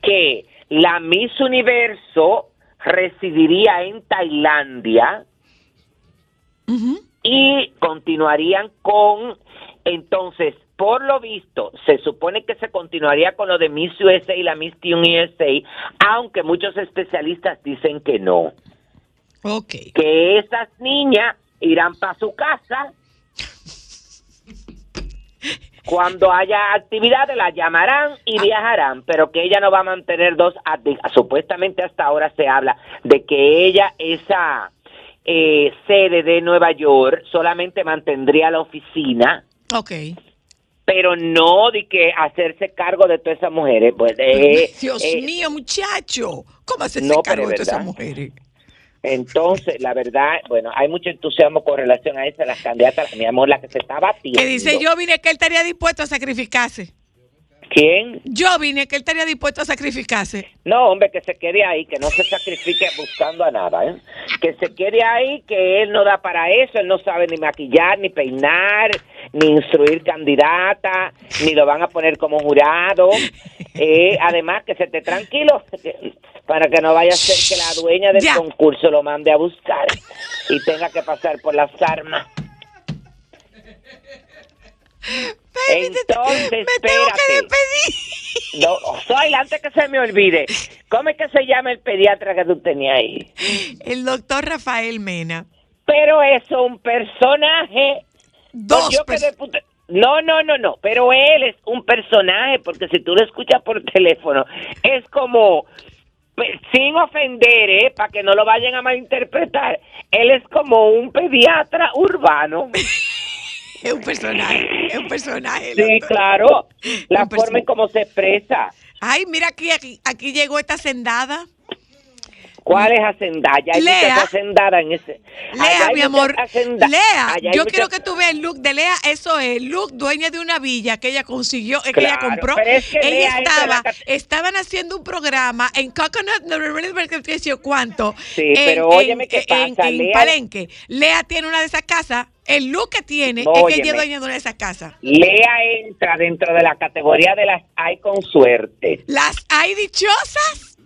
que la Miss Universo residiría en Tailandia y continuarían con, entonces, por lo visto, se supone que se continuaría con lo de Miss USA y la Miss Teen USA, aunque muchos especialistas dicen que no. Ok. Que esas niñas irán para su casa. Cuando haya actividades las llamarán y viajarán, pero que ella no va a mantener dos, supuestamente hasta ahora se habla de que ella, esa eh, sede de Nueva York, solamente mantendría la oficina, Ok. pero no de que hacerse cargo de todas esas mujeres. Pues, eh, Dios eh, mío, muchacho. ¿Cómo hace no, ese pero cargo de todas esas mujeres? Entonces, la verdad, bueno, hay mucho entusiasmo con relación a esa, las candidatas, mi amor, la que se está batiendo. Que dice yo vine que él estaría dispuesto a sacrificarse. ¿Quién? Yo vine que él estaría dispuesto a sacrificarse. No, hombre, que se quede ahí, que no se sacrifique buscando a nada, ¿eh? Que se quede ahí, que él no da para eso, él no sabe ni maquillar, ni peinar, ni instruir candidata, ni lo van a poner como jurado. Eh, además, que se esté tranquilo, para que no vaya a ser que la dueña del Ya. concurso lo mande a buscar y tenga que pasar por las armas. Entonces, Me tengo que espérate. despedir. No, soy antes que se me olvide. ¿Cómo es que se llama el pediatra que tú tenías ahí? El doctor Rafael Mena. Pero es un personaje. Dos Pues No, no, no, no. Pero él es un personaje porque si tú lo escuchas por teléfono, es como, pe- sin ofender, ¿eh? Para que no lo vayan a malinterpretar. Él es como un pediatra urbano. Es un personaje, es un personaje. Sí, claro. La forma en cómo se expresa. Ay, mira aquí, aquí, aquí llegó esta sendada. ¿Cuál es Hacendaya? Hay Lea. muchas hacendadas en ese. Lea, mi amor. hacenda- Lea, yo muchas- quiero que tú veas el look de Lea. Eso es, look dueña de una villa que ella consiguió, que ella compró. pero es que ella Lea la estaba, estaban haciendo un programa en Coconut, no recuerdo cuánto. Sí, en- pero en- óyeme qué pasa, En, Lea- Palenque. Lea tiene una de esas casas. El look que tiene es que ella es dueña de una de esas casas. Lea entra dentro de la categoría de las hay con suerte. Las hay dichosas.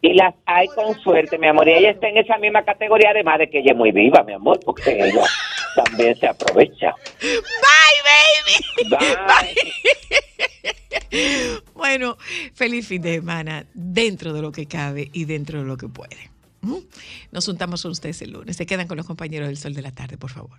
Y las hay con suerte, mi amor. Y ella está en esa misma categoría, además de que ella es muy viva, mi amor, porque ella también se aprovecha. Bye, baby. Bye. Bueno, feliz fin de semana dentro de lo que cabe y dentro de lo que puede. ¿Mm? Nos juntamos con ustedes el lunes. Se quedan con los compañeros del Sol de la Tarde, por favor.